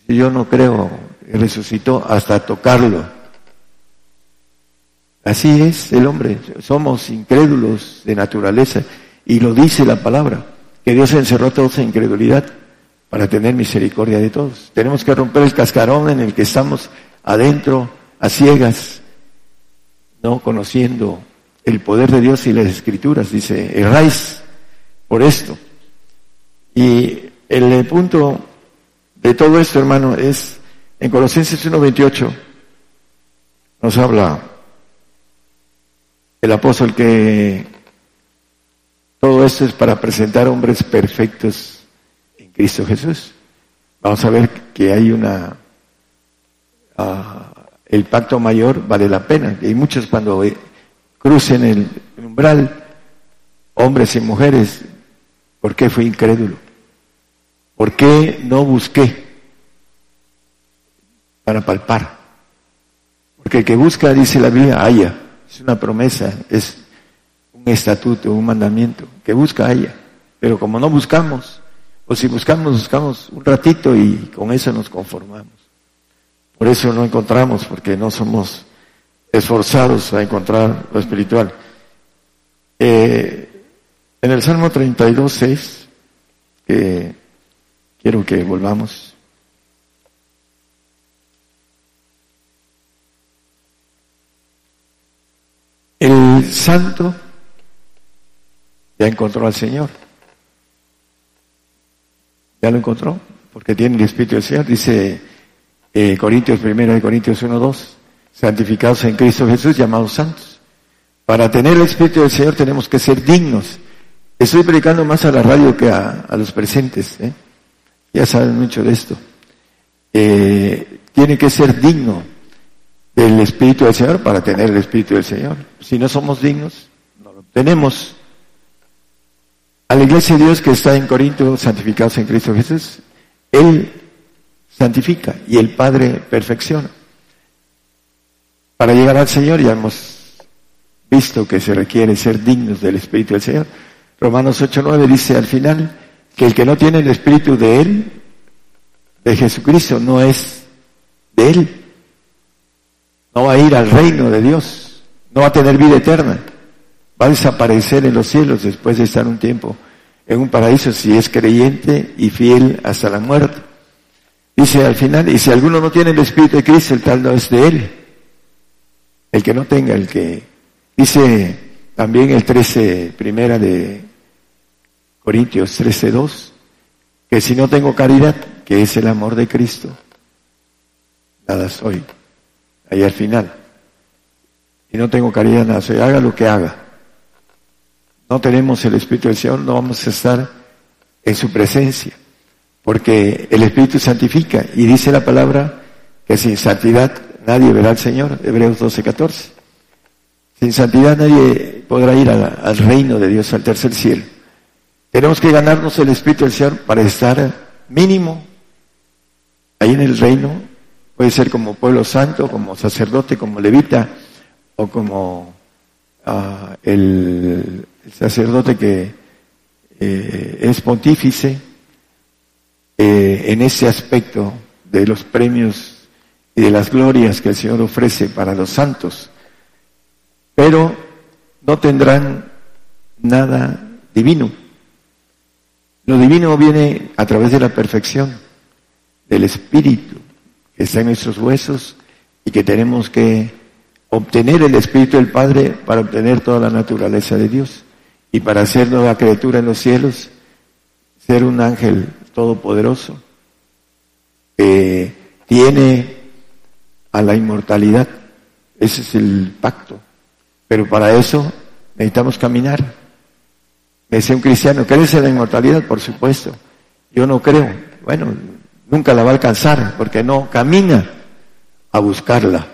Yo no creo, resucitó hasta tocarlo. Así es el hombre, somos incrédulos de naturaleza y lo dice la palabra, que Dios encerró a todos en incredulidad para tener misericordia de todos. Tenemos que romper el cascarón en el que estamos adentro, a ciegas, no conociendo el poder de Dios y las escrituras. Dice, erráis por esto. Y el punto de todo esto, hermano, es en Colosenses 1.28 nos habla el apóstol que todo esto es para presentar hombres perfectos en Cristo Jesús. Vamos a ver que hay una ah, el pacto mayor vale la pena. Y muchos cuando crucen el umbral, hombres y mujeres, ¿por qué fui incrédulo? ¿Por qué no busqué para palpar? Porque el que busca, dice la Biblia, haya. Es una promesa, es un estatuto, un mandamiento. Que busca, haya. Pero como no buscamos, o si buscamos, buscamos un ratito y con eso nos conformamos. Por eso no encontramos, porque no somos esforzados a encontrar lo espiritual. Eh, en el Salmo 32, 6, que quiero que volvamos. El santo ya encontró al Señor. Ya lo encontró, porque tiene el Espíritu del Señor. Dice eh, Corintios primero y Corintios 1, 2, santificados en Cristo Jesús, llamados santos. Para tener el Espíritu del Señor tenemos que ser dignos. Estoy predicando más a la radio que a, los presentes. ¿eh? Ya saben mucho de esto. Eh, tiene que ser digno del Espíritu del Señor para tener el Espíritu del Señor. Si no somos dignos, no lo tenemos. A la iglesia de Dios que está en Corinto, santificados en Cristo Jesús, Él santifica y el Padre perfecciona. Para llegar al Señor ya hemos visto que se requiere ser dignos del Espíritu del Señor. Romanos 8.9 dice al final que el que no tiene el Espíritu de Él, de Jesucristo, no es de Él. No va a ir al reino de Dios, no va a tener vida eterna. Va a desaparecer en los cielos después de estar un tiempo en un paraíso si es creyente y fiel hasta la muerte. Dice al final, y si alguno no tiene el Espíritu de Cristo, el tal no es de él. El que no tenga, el que... Dice también el 13, primera de Corintios 13, 2, que si no tengo caridad, que es el amor de Cristo, nada soy. Ahí al final. Y no tengo caridad, nada soy. Haga lo que haga. No tenemos el Espíritu del Señor, no vamos a estar en su presencia porque el Espíritu santifica y dice la palabra que sin santidad nadie verá al Señor, Hebreos 12, 14. Sin santidad nadie podrá ir al, reino de Dios, al tercer cielo. Tenemos que ganarnos el Espíritu del Señor para estar mínimo ahí en el reino. Puede ser como pueblo santo, como sacerdote, como levita o como ah, el, sacerdote que eh, es pontífice eh, en ese aspecto de los premios y de las glorias que el Señor ofrece para los santos, pero no tendrán nada divino. Lo divino viene a través de la perfección del Espíritu está en nuestros huesos y que tenemos que obtener el Espíritu del Padre para obtener toda la naturaleza de Dios y para ser nueva criatura en los cielos, ser un ángel todopoderoso, que tiene a la inmortalidad. Ese es el pacto. Pero para eso necesitamos caminar. Me decía un cristiano, ¿crees en la inmortalidad? Por supuesto. Yo no creo. Bueno, nunca la va a alcanzar porque no camina a buscarla.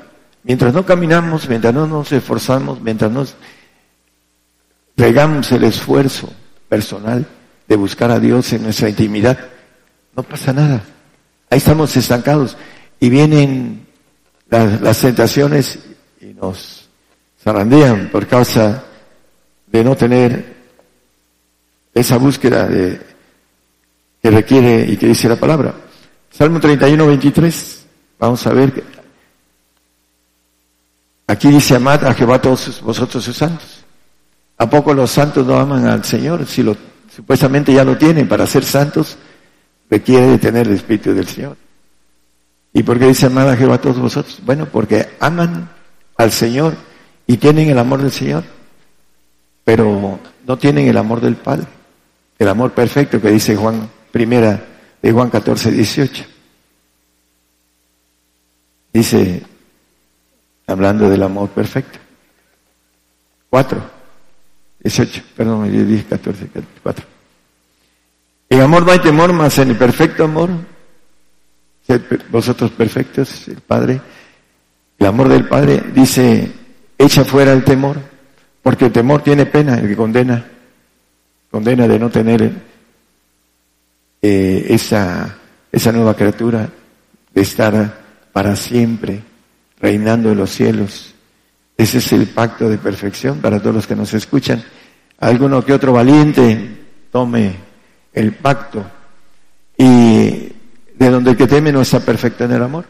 Mientras no caminamos, mientras no nos esforzamos, mientras nos regamos el esfuerzo personal, de buscar a Dios en nuestra intimidad, no pasa nada. Ahí estamos estancados y vienen las, tentaciones y nos zarandean por causa de no tener esa búsqueda que requiere y que dice la palabra. Salmo 31, 23. Vamos a ver. Aquí dice, amad a Jehová todos vosotros sus santos. ¿A poco los santos no aman al Señor? Si lo, supuestamente ya lo tienen, para ser santos requiere tener el Espíritu del Señor. ¿Y por qué dice amad a Jehová todos vosotros? Bueno, porque aman al Señor y tienen el amor del Señor, pero no tienen el amor del Padre, el amor perfecto que dice Juan primera de Juan 14, 18. Dice, hablando del amor perfecto. 4, 18, perdón, 10, 14, 4. En amor no hay temor, más en el perfecto amor, vosotros perfectos, el Padre, el amor del Padre dice, echa fuera el temor, porque el temor tiene pena, el que condena, condena de no tener eh, esa, esa nueva criatura, de estar para siempre reinando en los cielos. Ese es el pacto de perfección para todos los que nos escuchan. Alguno que otro valiente tome el pacto y de donde el que teme no está perfecto en el amor.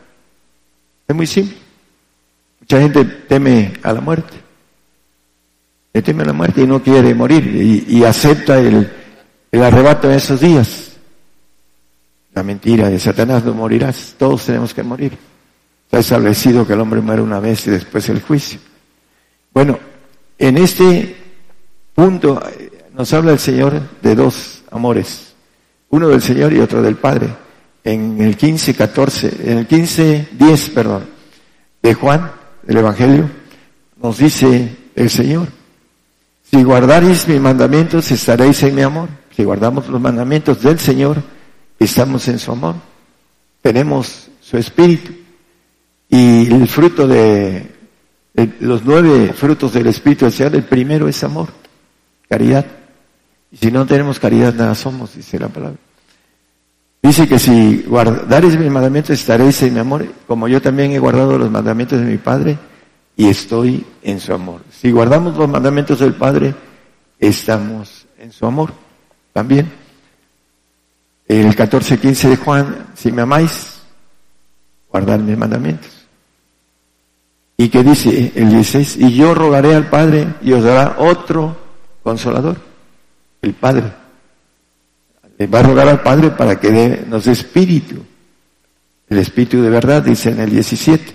Es muy simple. Mucha gente teme a la muerte. Le teme a la muerte y no quiere morir y, acepta el, el arrebato en esos días. La mentira de Satanás no morirás. Todos tenemos que morir. Está establecido que el hombre muere una vez y después el juicio. Bueno, en este punto eh, nos habla el Señor de dos amores. Uno del Señor y otro del Padre. En el 15, 14, en el 15, 10, perdón, de Juan, el Evangelio, nos dice el Señor, si guardaréis mis mandamientos, estaréis en mi amor. Si guardamos los mandamientos del Señor, estamos en su amor. Tenemos su espíritu. Y el fruto de, los nueve frutos del Espíritu del el primero es amor, caridad. Y si no tenemos caridad, nada somos, dice la palabra. Dice que si guardaréis mis mandamientos estaréis en mi amor, como yo también he guardado los mandamientos de mi Padre y estoy en su amor. Si guardamos los mandamientos del Padre, estamos en su amor también. El 14-15 de Juan, si me amáis, guardad mis mandamientos. Y que dice el 16, y yo rogaré al Padre y os dará otro consolador, el Padre va a rogar al Padre para que nos dé espíritu, el espíritu de verdad, dice en el 17,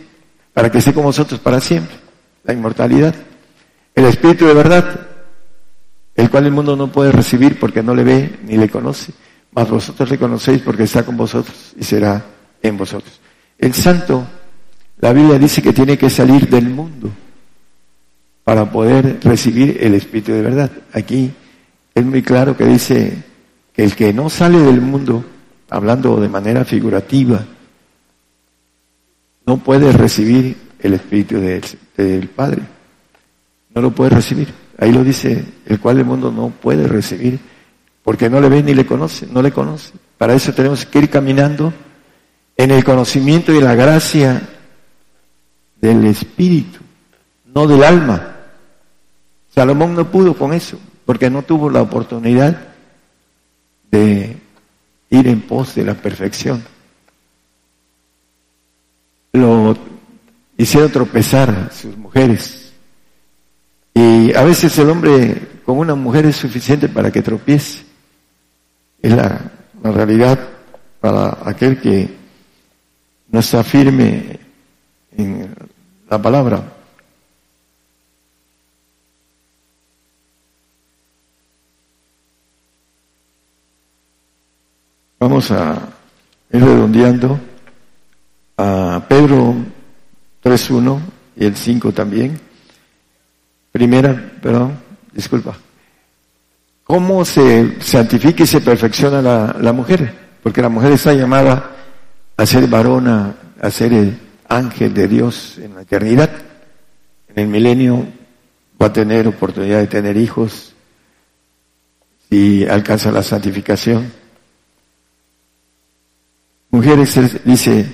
para que esté con vosotros para siempre, la inmortalidad. El espíritu de verdad, el cual el mundo no puede recibir porque no le ve ni le conoce, mas vosotros le conocéis porque está con vosotros y será en vosotros. El santo, la Biblia dice que tiene que salir del mundo para poder recibir el espíritu de verdad. Aquí es muy claro que dice que el que no sale del mundo, hablando de manera figurativa, no puede recibir el Espíritu del, Padre. No lo puede recibir. Ahí lo dice, el cual el mundo no puede recibir, porque no le ve ni le conoce, no le conoce. Para eso tenemos que ir caminando en el conocimiento y la gracia del Espíritu, no del alma. Salomón no pudo con eso, porque no tuvo la oportunidad de ir en pos de la perfección. Lo hicieron tropezar sus mujeres. Y a veces el hombre con una mujer es suficiente para que tropiece. Es la, la realidad para aquel que no está firme en la palabra. Vamos a ir redondeando a Pedro 3.1 y el 5 también. Primera, perdón, disculpa. ¿Cómo se santifica y se perfecciona la, mujer? Porque la mujer está llamada a ser varona, a ser el ángel de Dios en la eternidad. En el milenio va a tener oportunidad de tener hijos si alcanza la santificación Mujeres, dice,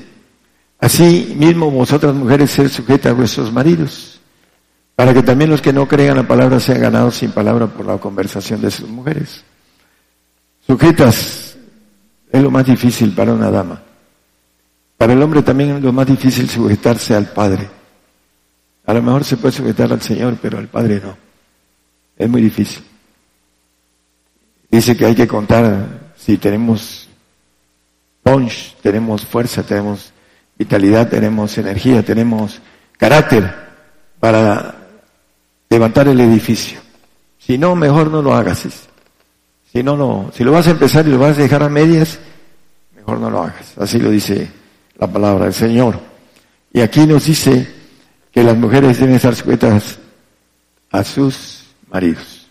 así mismo vosotras mujeres ser sujetas a vuestros maridos, para que también los que no crean la palabra sean ganados sin palabra por la conversación de sus mujeres. Sujetas es lo más difícil para una dama. Para el hombre también es lo más difícil sujetarse al Padre. A lo mejor se puede sujetar al Señor, pero al Padre no. Es muy difícil. Dice que hay que contar si tenemos punch, tenemos fuerza, tenemos vitalidad, tenemos energía, tenemos carácter para levantar el edificio. Si no, mejor no lo hagas. Si no, no, si lo vas a empezar y lo vas a dejar a medias, mejor no lo hagas. Así lo dice la palabra del Señor. Y aquí nos dice que las mujeres deben estar sujetas a sus maridos.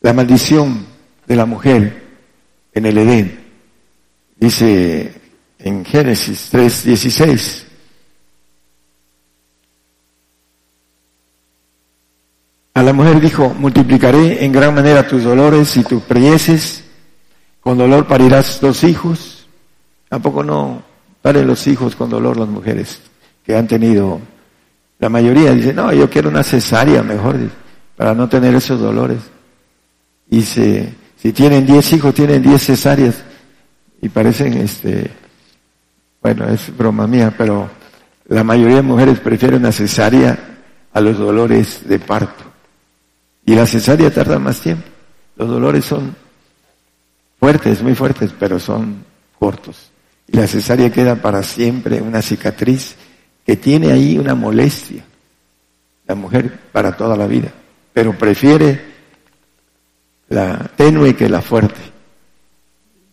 La maldición de la mujer en el Edén, dice en Génesis 3:16, a la mujer dijo, multiplicaré en gran manera tus dolores y tus preyeses, con dolor parirás dos hijos. ¿A poco no Paren los hijos con dolor las mujeres que han tenido. La mayoría dice, no, yo quiero una cesárea mejor, para no tener esos dolores. Y si tienen diez hijos, tienen diez cesáreas. Y parecen, este, bueno, es broma mía, pero la mayoría de mujeres prefieren una cesárea a los dolores de parto. Y la cesárea tarda más tiempo. Los dolores son fuertes, muy fuertes, pero son cortos. Y la cesárea queda para siempre una cicatriz que tiene ahí una molestia. La mujer para toda la vida. Pero prefiere la tenue que la fuerte.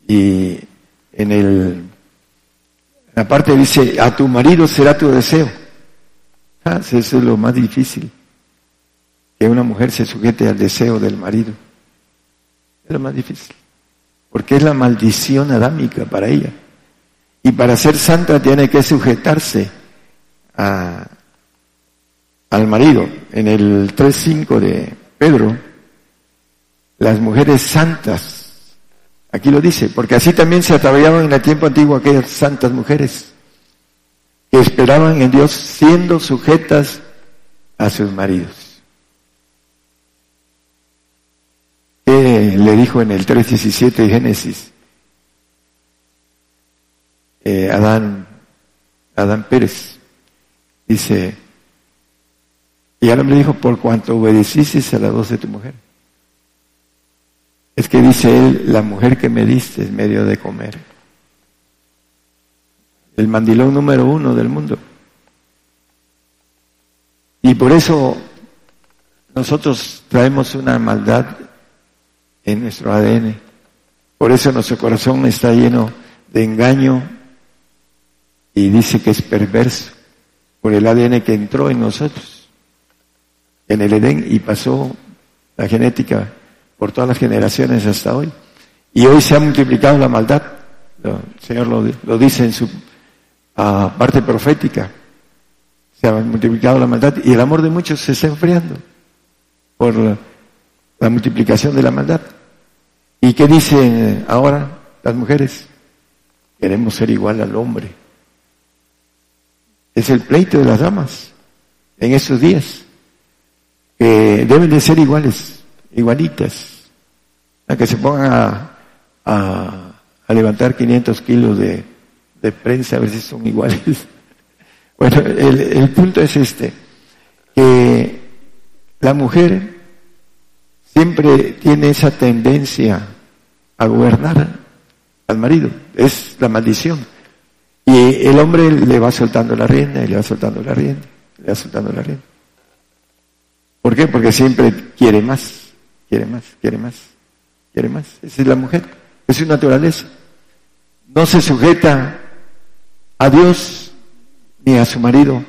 Y en el, la parte dice, a tu marido será tu deseo. Ah, eso es lo más difícil. Que una mujer se sujete al deseo del marido. Es lo más difícil. Porque es la maldición adámica para ella. Y para ser santa tiene que sujetarse a, al marido. En el 3.5 de Pedro, las mujeres santas, aquí lo dice, porque así también se ataviaban en el tiempo antiguo aquellas santas mujeres que esperaban en Dios siendo sujetas a sus maridos. ¿Qué le dijo en el 3.17 de Génesis? Eh, Adán, Adán Pérez. Dice, y ahora me dijo, por cuanto obedeciste a la voz de tu mujer. Es que dice él, la mujer que me diste es medio de comer. El mandilón número uno del mundo. Y por eso nosotros traemos una maldad en nuestro ADN. Por eso nuestro corazón está lleno de engaño, y dice que es perverso por el ADN que entró en nosotros, en el Edén, y pasó la genética por todas las generaciones hasta hoy. Y hoy se ha multiplicado la maldad, el Señor lo, dice en su ah, parte profética, se ha multiplicado la maldad y el amor de muchos se está enfriando por la multiplicación de la maldad. ¿Y qué dicen ahora las mujeres? Queremos ser igual al hombre. Es el pleito de las damas en esos días, que deben de ser iguales, igualitas, a que se pongan a, levantar 500 kilos de, prensa a si son iguales. Bueno, el, el punto es este, que la mujer siempre tiene esa tendencia a gobernar al marido, es la maldición. Y el hombre le va soltando la rienda y le va soltando la rienda, le va soltando la rienda. ¿Por qué? Porque siempre quiere más, quiere más, quiere más, quiere más. Esa es la mujer, es su naturaleza. No se sujeta a Dios ni a su marido.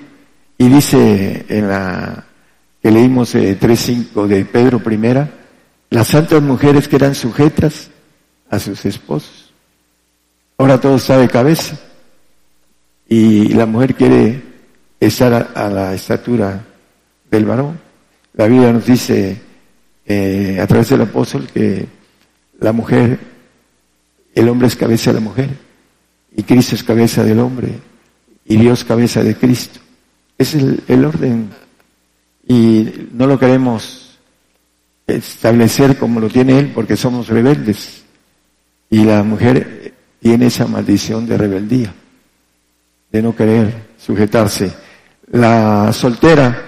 Y dice en la que leímos eh, 3.5 de Pedro I, las santas mujeres que eran sujetas a sus esposos. Ahora todo está de cabeza y la mujer quiere estar a, la estatura del varón. La Biblia nos dice eh, a través del apóstol que la mujer, el hombre es cabeza de la mujer y Cristo es cabeza del hombre y Dios cabeza de Cristo. Es el, el orden. y no lo queremos establecer como lo tiene Él porque somos rebeldes. Y la mujer tiene esa maldición de rebeldía, de no querer sujetarse. La soltera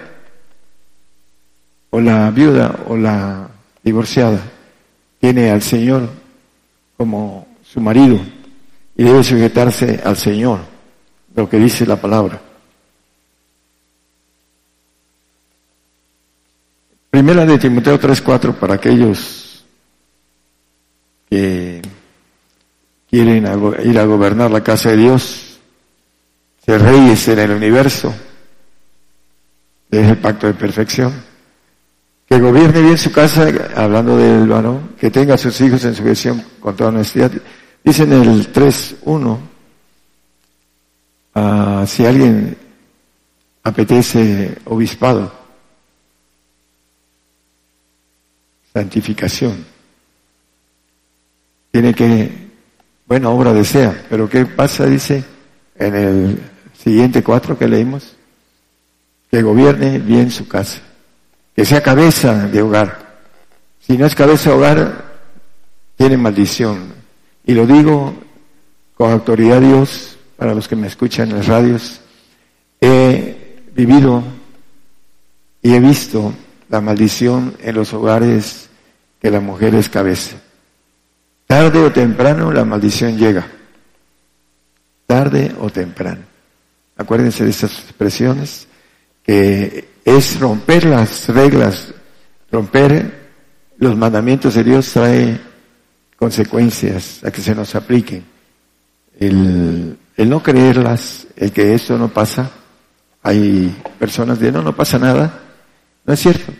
o la viuda o la divorciada tiene al Señor como su marido y debe sujetarse al Señor, lo que dice la palabra. Primera de Timoteo 3:4 para aquellos que quieren ir a gobernar la casa de Dios, ser reyes en el universo, es el pacto de perfección. Que gobierne bien su casa, hablando del varón, que tenga a sus hijos en su gestión con toda honestidad. Dice en el 3.1, ah, si alguien apetece obispado, santificación, tiene que buena obra desea. Pero ¿qué pasa? Dice en el siguiente cuatro que leímos, que gobierne bien su casa, que sea cabeza de hogar. Si no es cabeza de hogar, tiene maldición. Y lo digo con autoridad Dios, para los que me escuchan en las radios, he vivido y he visto la maldición en los hogares que la mujer es cabeza. Tarde o temprano la maldición llega. Tarde o temprano. Acuérdense de estas expresiones, que es romper las reglas, romper los mandamientos de Dios trae consecuencias a que se nos apliquen. El, el no creerlas, el que esto no pasa, hay personas de no, no pasa nada, no es cierto.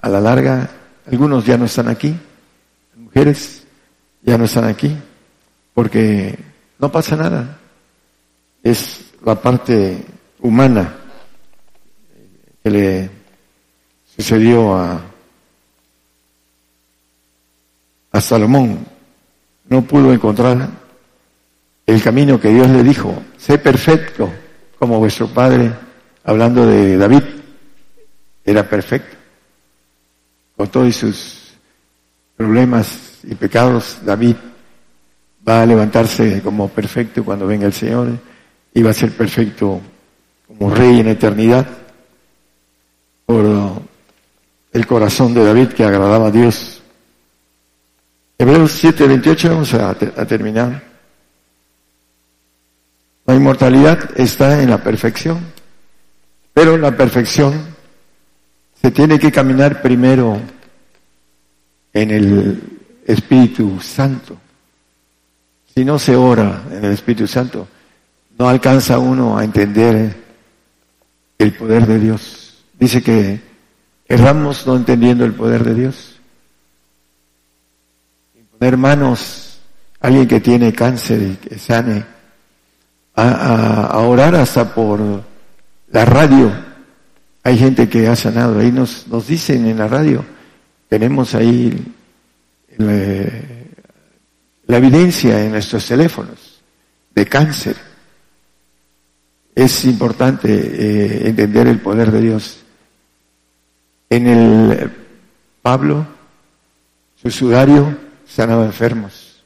A la larga, algunos ya no están aquí, mujeres ya no están aquí, porque no pasa nada. Es la parte humana que le sucedió a, a Salomón. No pudo encontrar el camino que Dios le dijo, sé perfecto como vuestro padre, hablando de David, era perfecto, con todos sus problemas y pecados, David va a levantarse como perfecto cuando venga el Señor y va a ser perfecto como rey en eternidad por el corazón de David que agradaba a Dios. Hebreos 7, 28, vamos a, a terminar. La inmortalidad está en la perfección, pero la perfección se tiene que caminar primero en el Espíritu Santo. Si no se ora en el Espíritu Santo, no alcanza uno a entender el poder de Dios. Dice que erramos no entendiendo el poder de Dios. Poner manos, alguien que tiene cáncer y que sane, a, a orar hasta por la radio. Hay gente que ha sanado, ahí nos, dicen en la radio, tenemos ahí la evidencia en nuestros teléfonos de cáncer. Es importante eh, entender el poder de Dios. En el Pablo, su sudario sanaba enfermos.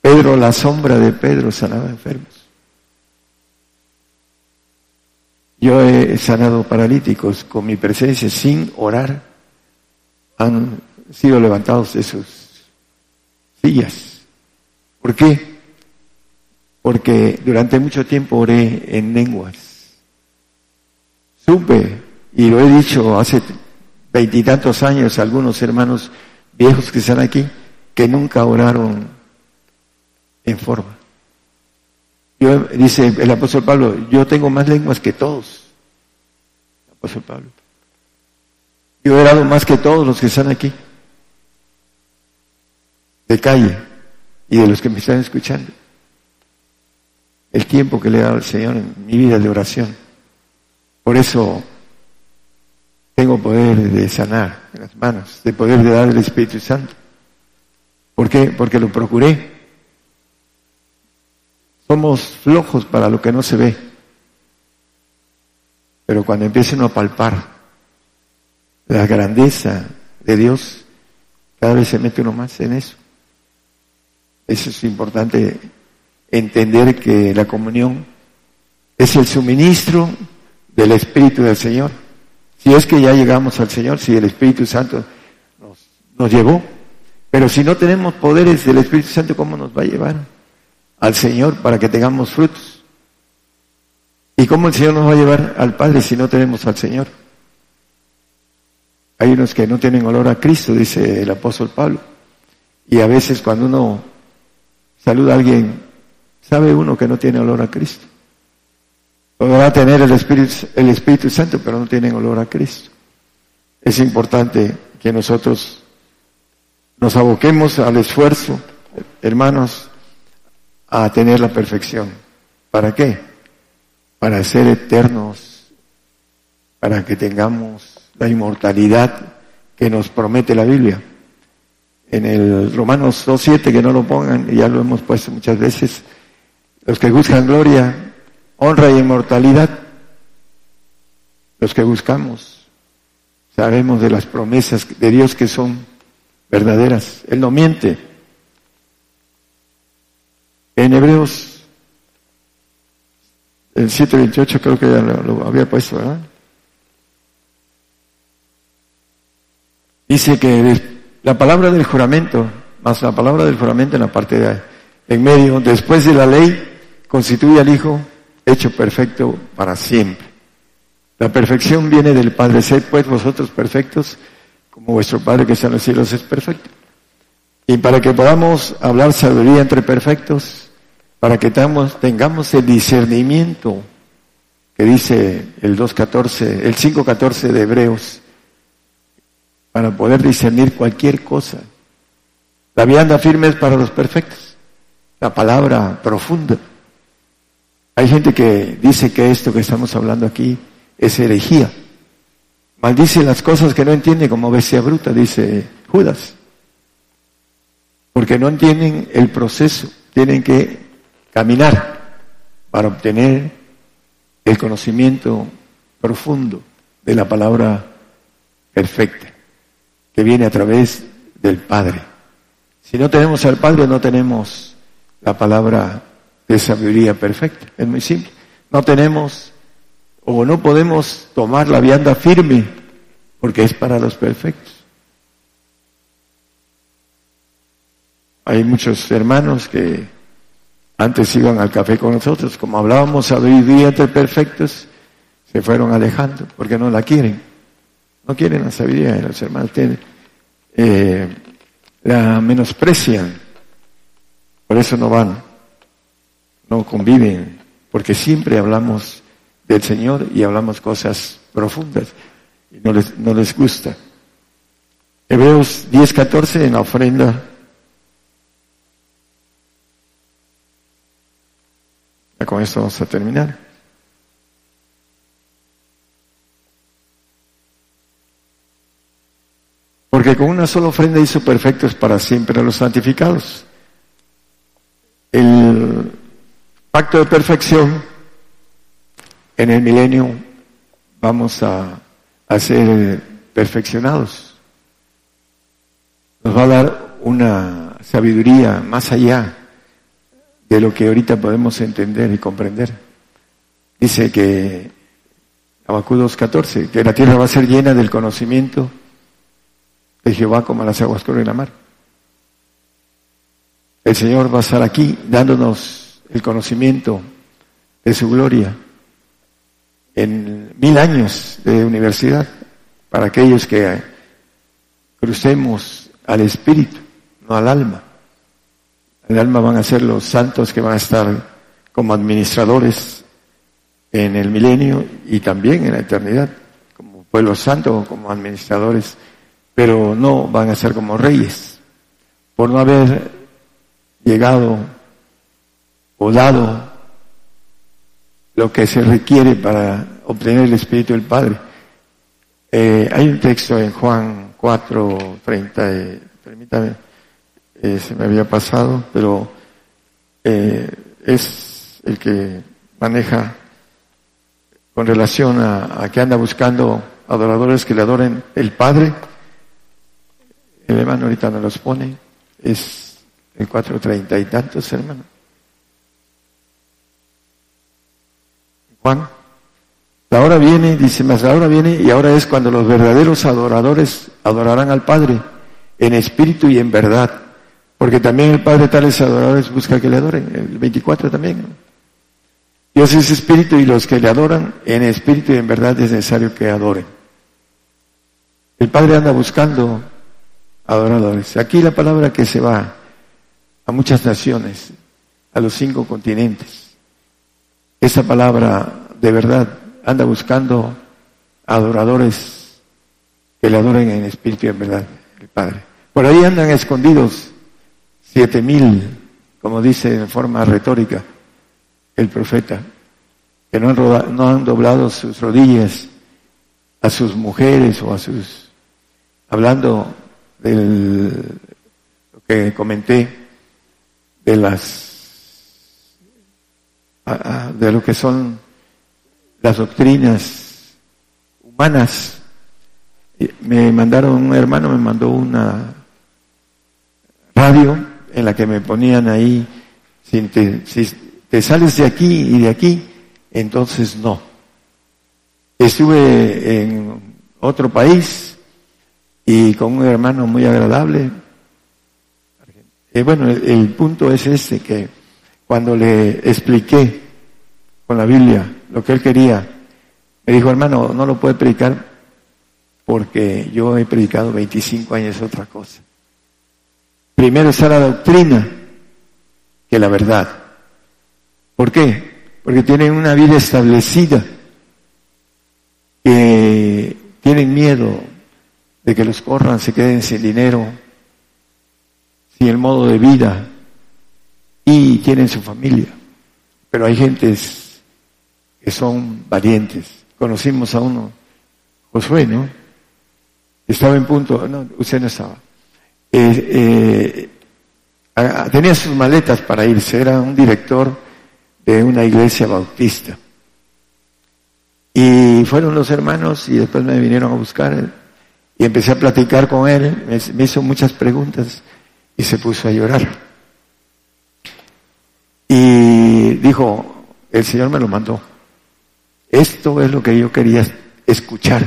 Pedro, la sombra de Pedro sanaba enfermos. Yo he sanado paralíticos con mi presencia sin orar. Han sido levantados de sus ¿Por qué? Porque durante mucho tiempo oré en lenguas. Supe, y lo he dicho hace veintitantos años algunos hermanos viejos que están aquí, que nunca oraron en forma. Dice el apóstol Pablo, yo tengo más lenguas que todos. Apóstol Pablo. Yo he orado más que todos los que están aquí de calle y de los que me están escuchando. El tiempo que le he dado al Señor en mi vida de oración. Por eso tengo poder de sanar las manos, de poder de dar el Espíritu Santo. ¿Por qué? Porque lo procuré. Somos flojos para lo que no se ve. Pero cuando empiecen a palpar la grandeza de Dios, cada vez se mete uno más en eso. Eso es importante entender que la comunión es el suministro del Espíritu del Señor. Si es que ya llegamos al Señor, si el Espíritu Santo nos, nos llevó, pero si no tenemos poderes del Espíritu Santo, ¿cómo nos va a llevar al Señor para que tengamos frutos? ¿Y cómo el Señor nos va a llevar al Padre si no tenemos al Señor? Hay unos que no tienen olor a Cristo, dice el apóstol Pablo. Y a veces cuando uno saluda a alguien, sabe uno que no tiene olor a Cristo. Podrá tener el Espíritu, el Espíritu Santo, pero no tienen olor a Cristo. Es importante que nosotros nos aboquemos al esfuerzo, hermanos, a tener la perfección. ¿Para qué? Para ser eternos, para que tengamos la inmortalidad que nos promete la Biblia. En el Romanos 2.7, que no lo pongan, y ya lo hemos puesto muchas veces, los que buscan gloria, honra y inmortalidad, los que buscamos, sabemos de las promesas de Dios que son verdaderas. Él no miente. En Hebreos, el 7.28 creo que ya lo había puesto, ¿verdad? Dice que la palabra del juramento, más la palabra del juramento en la parte de en medio, después de la ley, constituye al Hijo hecho perfecto para siempre. La perfección viene del Padre. Sed pues vosotros perfectos, como vuestro Padre que está en los cielos es perfecto. Y para que podamos hablar sabiduría entre perfectos, para que tengamos, el discernimiento que dice el 2.14, el 5.14 de Hebreos, para poder discernir cualquier cosa. La vianda firme es para los perfectos. La palabra profunda. Hay gente que dice que esto que estamos hablando aquí es herejía. Maldice las cosas que no entiende como bestia bruta, dice Judas. Porque no entienden el proceso. Tienen que caminar para obtener el conocimiento profundo de la palabra perfecta que viene a través del Padre. Si no tenemos al Padre, no tenemos la palabra de sabiduría perfecta. Es muy simple. No tenemos o no podemos tomar la vianda firme porque es para los perfectos. Hay muchos hermanos que antes iban al café con nosotros, como hablábamos sabiduría entre perfectos, se fueron alejando porque no la quieren. No quieren la sabiduría, los hermanos eh, la menosprecian, por eso no van, no conviven, porque siempre hablamos del Señor y hablamos cosas profundas y no les, no les gusta. Hebreos 10:14 en la ofrenda. Con esto vamos a terminar. Porque con una sola ofrenda hizo perfectos para siempre a los santificados. El pacto de perfección en el milenio vamos a, a ser perfeccionados. Nos va a dar una sabiduría más allá de lo que ahorita podemos entender y comprender. Dice que Abacú 2.14, que la tierra va a ser llena del conocimiento de Jehová como las aguas corren la mar. El Señor va a estar aquí dándonos el conocimiento de su gloria en mil años de universidad para aquellos que crucemos al espíritu, no al alma. El alma van a ser los santos que van a estar como administradores en el milenio y también en la eternidad, como pueblo santo como administradores pero no van a ser como reyes, por no haber llegado o dado lo que se requiere para obtener el Espíritu del Padre. Eh, hay un texto en Juan 4, 30, eh, permítame, eh, se me había pasado, pero es el que maneja con relación a, que anda buscando adoradores que le adoren el Padre. El hermano ahorita nos los pone. Es el cuatro treinta y tantos, hermano. Juan. La hora viene, dice más, la hora viene y ahora es cuando los verdaderos adoradores adorarán al Padre en espíritu y en verdad. Porque también el Padre tales adoradores busca que le adoren. El 24 también. Dios es espíritu y los que le adoran en espíritu y en verdad es necesario que adoren. El Padre anda buscando adoradores. Aquí la palabra que se va a muchas naciones, a los cinco continentes. Esa palabra de verdad anda buscando adoradores que le adoren en espíritu y en verdad, el Padre. Por ahí andan escondidos siete mil, como dice en forma retórica el profeta, que no han, no han doblado sus rodillas a sus mujeres o a sus, hablando del lo que comenté, de las de lo que son las doctrinas humanas. Me mandaron, un hermano me mandó una radio en la que me ponían ahí, si te, sales de aquí y de aquí, entonces no. Estuve en otro país y con un hermano muy agradable. Eh, bueno, el punto es este, que cuando le expliqué con la Biblia lo que él quería. Me dijo, hermano, no lo puede predicar porque yo he predicado 25 años otra cosa. Primero está la doctrina que la verdad. ¿Por qué? Porque tienen una vida establecida, que tienen miedo de que los corran, se queden sin dinero, sin el modo de vida y tienen su familia. Pero hay gentes que son valientes. Conocimos a uno, Josué, ¿no? Estaba en punto, no, usted no estaba. Eh, eh, tenía sus maletas para irse, era un director de una iglesia bautista. Y fueron los hermanos y después me vinieron a buscar y empecé a platicar con él, me hizo muchas preguntas y se puso a llorar. Y dijo, el Señor me lo mandó. Esto es lo que yo quería escuchar.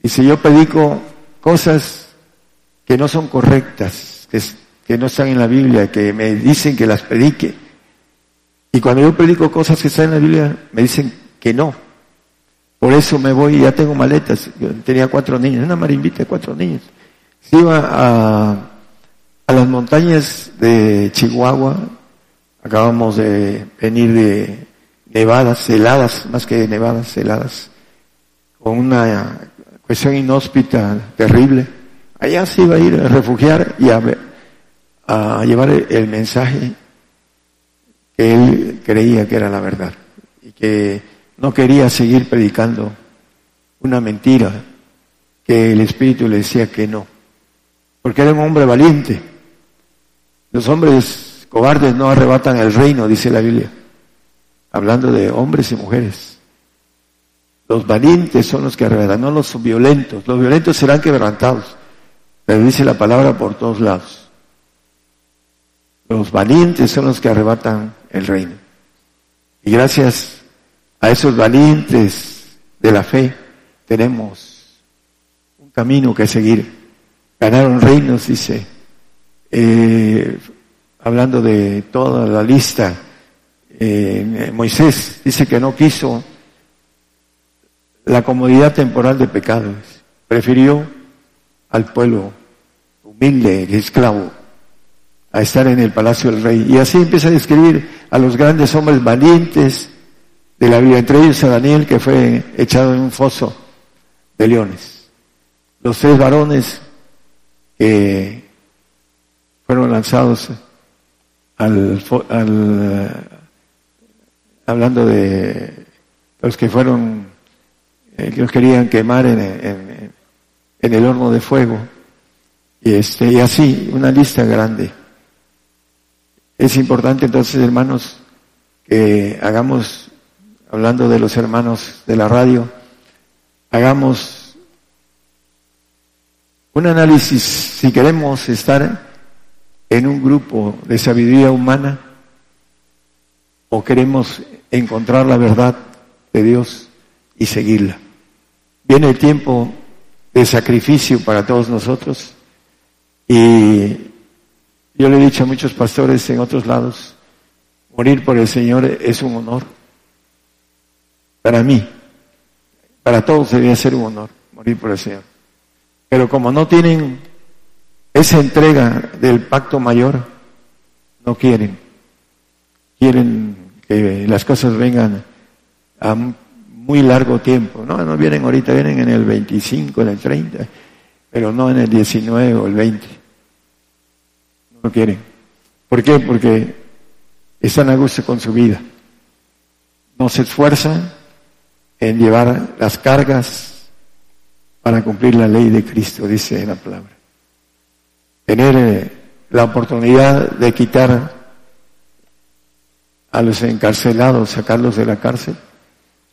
Y si yo predico cosas que no son correctas, que, no están en la Biblia, que me dicen que las predique, y cuando yo predico cosas que están en la Biblia, me dicen que no. Por eso me voy, ya tengo maletas. Yo tenía cuatro niños, una marimbita de cuatro niños. Se iba a, a las montañas de Chihuahua, acabamos de venir de nevadas, heladas, más que nevadas, heladas, con una cuestión inhóspita terrible. Allá se iba a ir a refugiar y a, a llevar el mensaje que él creía que era la verdad y que no quería seguir predicando una mentira que el Espíritu le decía que no, porque era un hombre valiente. Los hombres cobardes no arrebatan el reino, dice la Biblia hablando de hombres y mujeres. Los valientes son los que arrebatan, no los violentos. Los violentos serán quebrantados. Pero dice la palabra por todos lados. Los valientes son los que arrebatan el reino. Y gracias a esos valientes de la fe tenemos un camino que seguir. Ganaron reinos, dice, eh, hablando de toda la lista eh, Moisés dice que no quiso la comodidad temporal de pecados, prefirió al pueblo humilde, esclavo, a estar en el palacio del rey. Y así empieza a describir a los grandes hombres valientes de la Biblia, entre ellos a Daniel, que fue echado en un foso de leones. Los tres varones que fueron lanzados al, al hablando de los que fueron, eh, que los querían quemar en, en, el horno de fuego, y, este, y así, una lista grande. Es importante entonces, hermanos, que hagamos, hablando de los hermanos de la radio, hagamos un análisis si queremos estar en un grupo de sabiduría humana o queremos encontrar la verdad de Dios y seguirla. Viene el tiempo de sacrificio para todos nosotros y yo le he dicho a muchos pastores en otros lados, morir por el Señor es un honor. Para mí, para todos debería ser un honor morir por el Señor. Pero como no tienen esa entrega del pacto mayor, no quieren. Quieren que las cosas vengan a muy largo tiempo. No, no vienen ahorita, vienen en el 25, en el 30, pero no en el 19 o el 20. No quieren. ¿Por qué? Porque están a gusto con su vida. No se esfuerzan en llevar las cargas para cumplir la ley de Cristo, dice la palabra. Tener eh, la oportunidad de quitar a los encarcelados, sacarlos de la cárcel,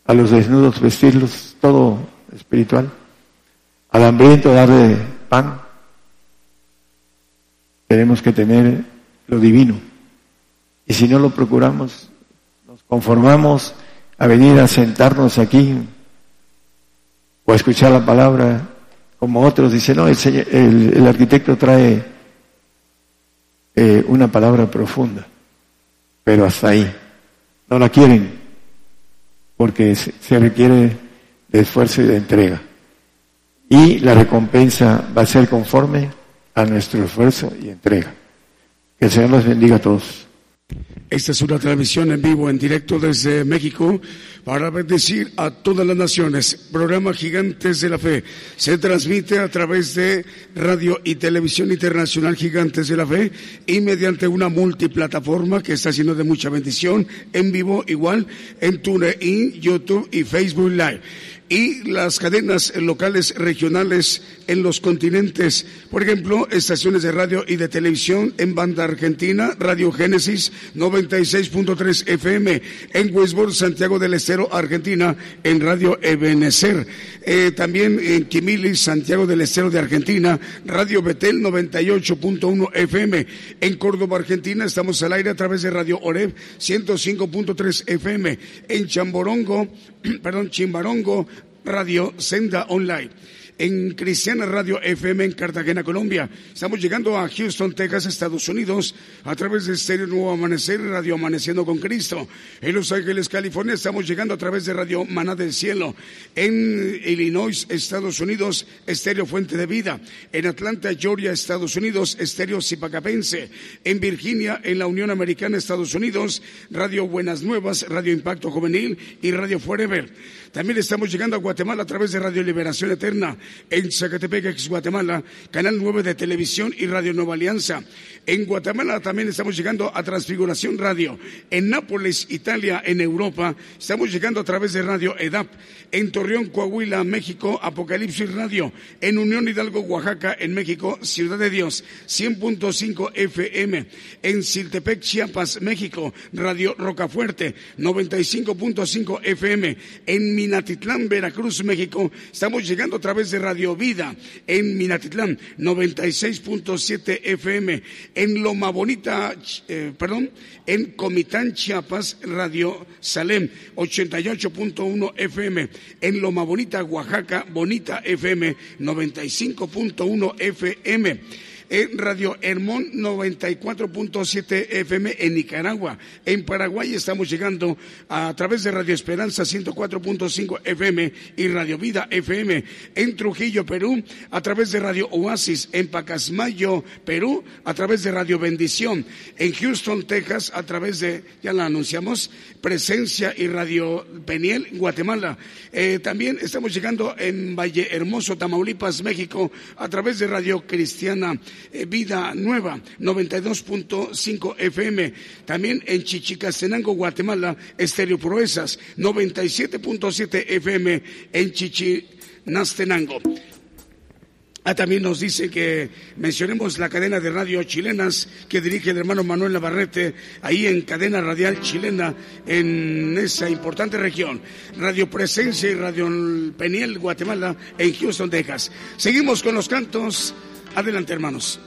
a los desnudos vestirlos, todo espiritual, al hambriento darle pan. Tenemos que tener lo divino. Y si no lo procuramos, nos conformamos a venir a sentarnos aquí o a escuchar la palabra, como otros dicen, no, el, arquitecto trae eh, una palabra profunda, pero hasta ahí. No la quieren porque se requiere de esfuerzo y de entrega. Y la recompensa va a ser conforme a nuestro esfuerzo y entrega. Que el Señor los bendiga a todos. Esta es una transmisión en vivo, en directo desde México, para bendecir a todas las naciones. Programa Gigantes de la Fe. Se transmite a través de Radio y Televisión Internacional Gigantes de la Fe y mediante una multiplataforma que está siendo de mucha bendición, en vivo igual, en TuneIn, YouTube y Facebook Live y las cadenas locales regionales en los continentes. Por ejemplo, estaciones de radio y de televisión en banda argentina, Radio Génesis 96.3 FM, en Westworld, Santiago del Estero, Argentina, en Radio Ebenecer. Eh, también en Quimili, Santiago del Estero de Argentina, Radio Betel 98.1 FM. En Córdoba, Argentina, estamos al aire a través de Radio Oreb 105.3 FM. En Chamborongo, perdón, Chimbarongo, Radio Senda Online en Cristiana Radio FM en Cartagena, Colombia. Estamos llegando a Houston, Texas, Estados Unidos, a través de Estéreo Nuevo Amanecer, Radio Amaneciendo con Cristo. En Los Ángeles, California, estamos llegando a través de Radio Maná del Cielo. En Illinois, Estados Unidos, Estéreo Fuente de Vida. En Atlanta, Georgia, Estados Unidos, Estéreo Zipacapense. En Virginia, en la Unión Americana, Estados Unidos, Radio Buenas Nuevas, Radio Impacto Juvenil y Radio Forever. También estamos llegando a Guatemala a través de Radio Liberación Eterna en Zacatepec, Guatemala, Canal 9 de Televisión y Radio Nueva Alianza. En Guatemala también estamos llegando a Transfiguración Radio. En Nápoles, Italia, en Europa, estamos llegando a través de Radio EDAP. En Torreón, Coahuila, México, Apocalipsis Radio. En Unión Hidalgo, Oaxaca, en México, Ciudad de Dios, 100.5 FM. En Siltepec, Chiapas, México, Radio Rocafuerte, 95.5 FM. En Minatitlán, Veracruz, México, estamos llegando a través de Radio Vida. En Minatitlán, 96.7 FM en Loma Bonita, eh, perdón, en Comitán, Chiapas, Radio Salem, 88.1 FM, en Loma Bonita, Oaxaca, Bonita FM, 95.1 FM en Radio Hermón 94.7 FM en Nicaragua. En Paraguay estamos llegando a través de Radio Esperanza 104.5 FM y Radio Vida FM. En Trujillo, Perú, a través de Radio Oasis. En Pacasmayo, Perú, a través de Radio Bendición. En Houston, Texas, a través de, ya la anunciamos, Presencia y Radio Peniel, Guatemala. Eh, también estamos llegando en Valle Hermoso, Tamaulipas, México, a través de Radio Cristiana Vida Nueva, 92.5 FM. También en Chichicastenango, Guatemala, Estéreo Proezas, 97.7 FM en Chichinastenango. Ah, también nos dice que mencionemos la cadena de radio chilenas que dirige el hermano Manuel Navarrete, ahí en cadena radial chilena, en esa importante región. Radio Presencia y Radio Peniel, Guatemala, en Houston, Texas. Seguimos con los cantos. Adelante, hermanos.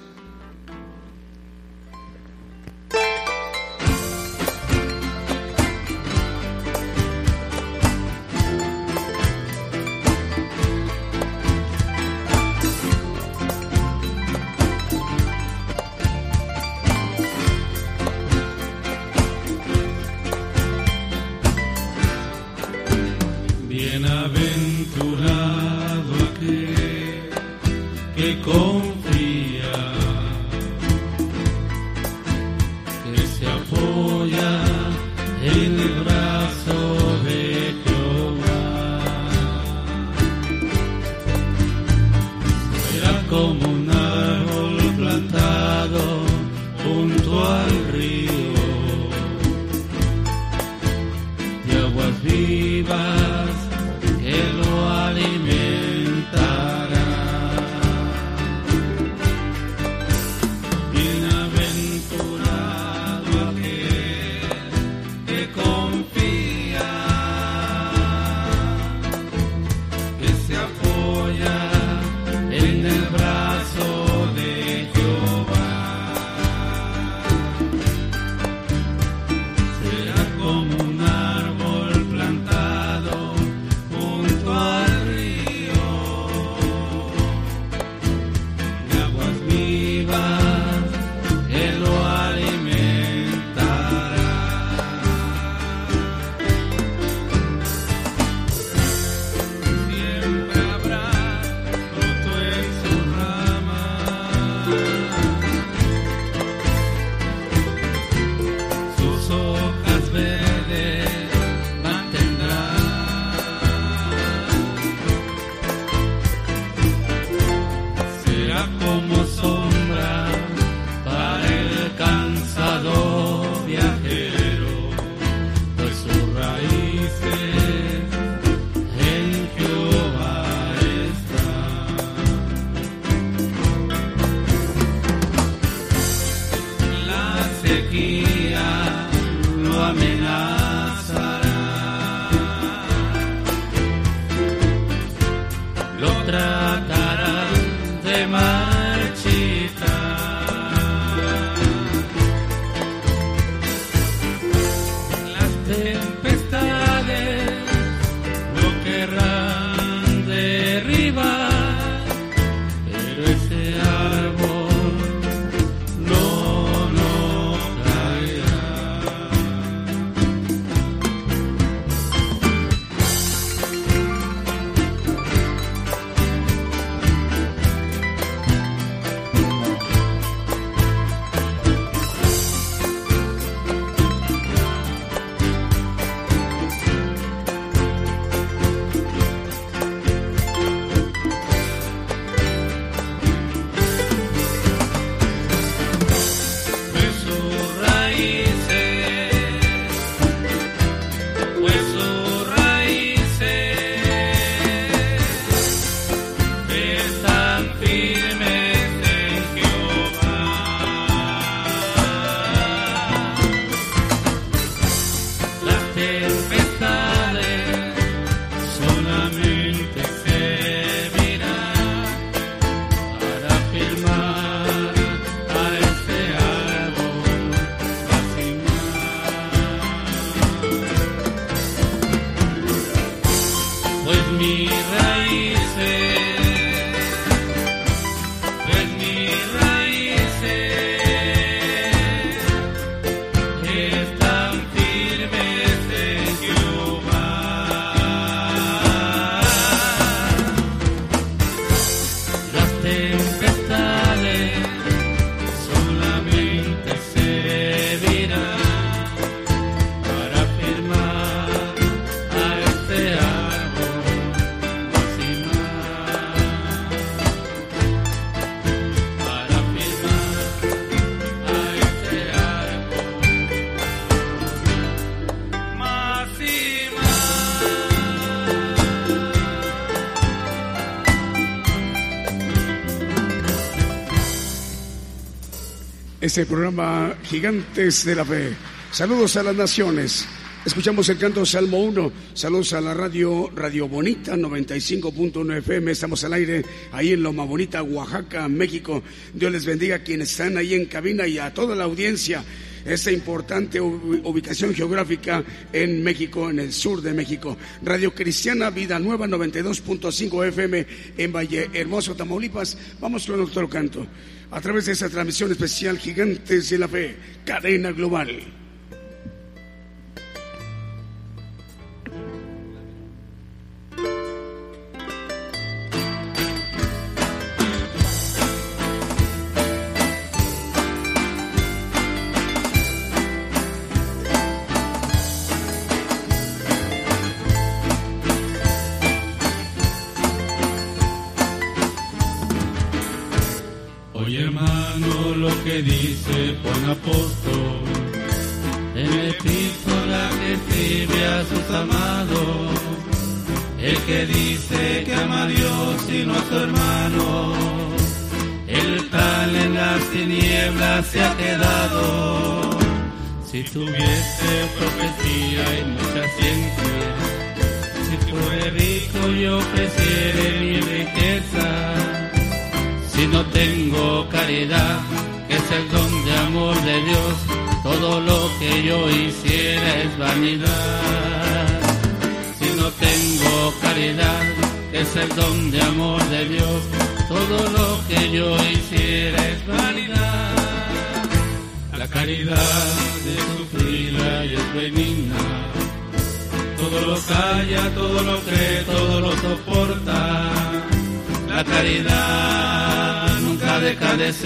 Este programa Gigantes de la Fe. Saludos a las naciones. Escuchamos el canto Salmo 1. Saludos a la radio Radio Bonita 95.1 FM. Estamos al aire ahí en Loma Bonita, Oaxaca, México. Dios les bendiga a quienes están ahí en cabina y a toda la audiencia. Esta importante ubicación geográfica en México, en el sur de México. Radio Cristiana Vida Nueva 92.5 FM en Valle Hermoso, Tamaulipas. Vamos con otro canto. A través de esa transmisión especial Gigantes de la Fe, cadena global.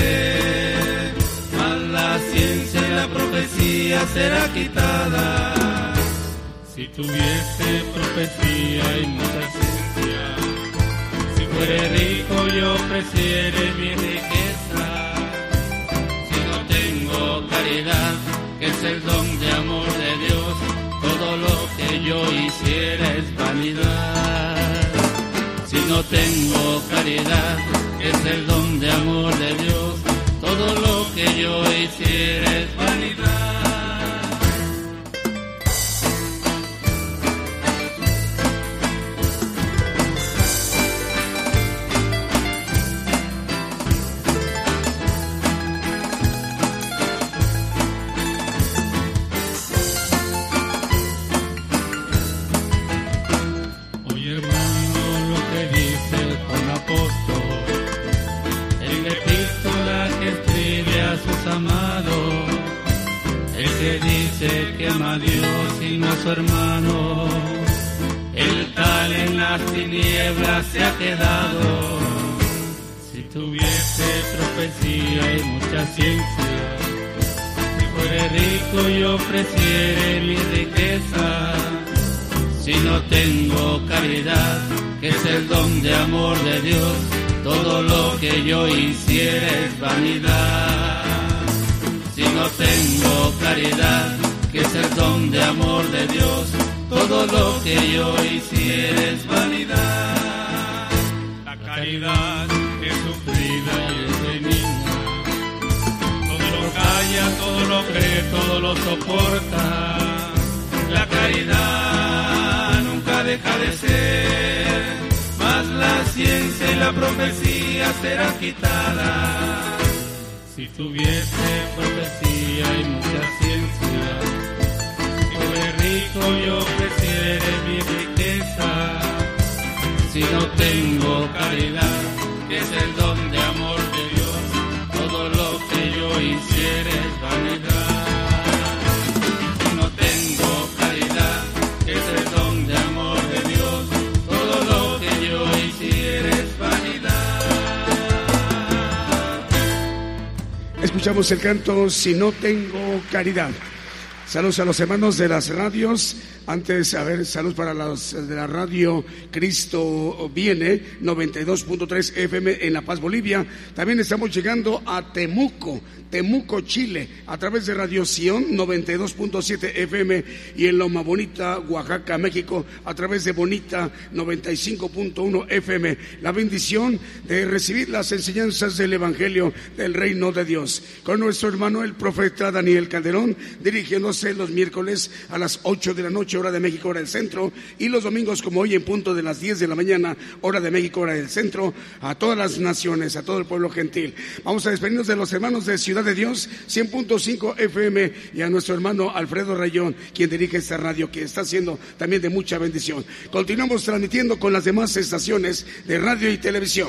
De ser la ciencia y la profecía será quitada. Si tuviese profecía y mucha ciencia, si fuere rico yo ofreciere mi riqueza. Si no tengo caridad, que es el don de amor de Dios, todo lo que yo hiciera es vanidad. No tengo caridad, es el don de amor de Dios, todo lo que yo hiciera es vanidad. Dios y no a su hermano, el tal en las tinieblas se ha quedado. Si tuviese profecía y mucha ciencia, si fuere rico y ofreciere mi riqueza, si no tengo caridad, que es el don de amor de Dios, todo lo que yo hiciera es vanidad. Si no tengo caridad, que es el don de amor de Dios, todo lo que yo hiciera es vanidad. La caridad es sufrida y es benigna, todo lo calla, todo lo cree, todo lo soporta. La caridad nunca deja de ser, mas la ciencia y la profecía serán quitadas. Si tuviese profecía y mucha ciencia, fuera rico yo ofreciere mi riqueza. Si no tengo caridad, que es el don de amor de Dios, todo lo que yo hiciera es vanidad. Escuchamos el canto Si no tengo caridad. Saludos a los hermanos de las radios Antes, a ver, salud para los de la radio Cristo Viene, 92.3 FM en La Paz, Bolivia. También estamos llegando a Temuco, Temuco, Chile, a través de Radio Sion 92.7 FM y en Loma Bonita, Oaxaca, México, a través de Bonita 95.1 FM. La bendición de recibir las enseñanzas del Evangelio del Reino de Dios. Con nuestro hermano el profeta Daniel Calderón, dirigiéndose los miércoles a las 8 de la noche, hora de México, hora del centro, y los domingos como hoy en punto de las 10 de la mañana, hora de México, hora del centro, a todas las naciones, a todo el pueblo gentil. Vamos a despedirnos de los hermanos de Ciudad de Dios, 100.5 FM, y a nuestro hermano Alfredo Rayón, quien dirige esta radio, que está siendo también de mucha bendición. Continuamos transmitiendo con las demás estaciones de radio y televisión.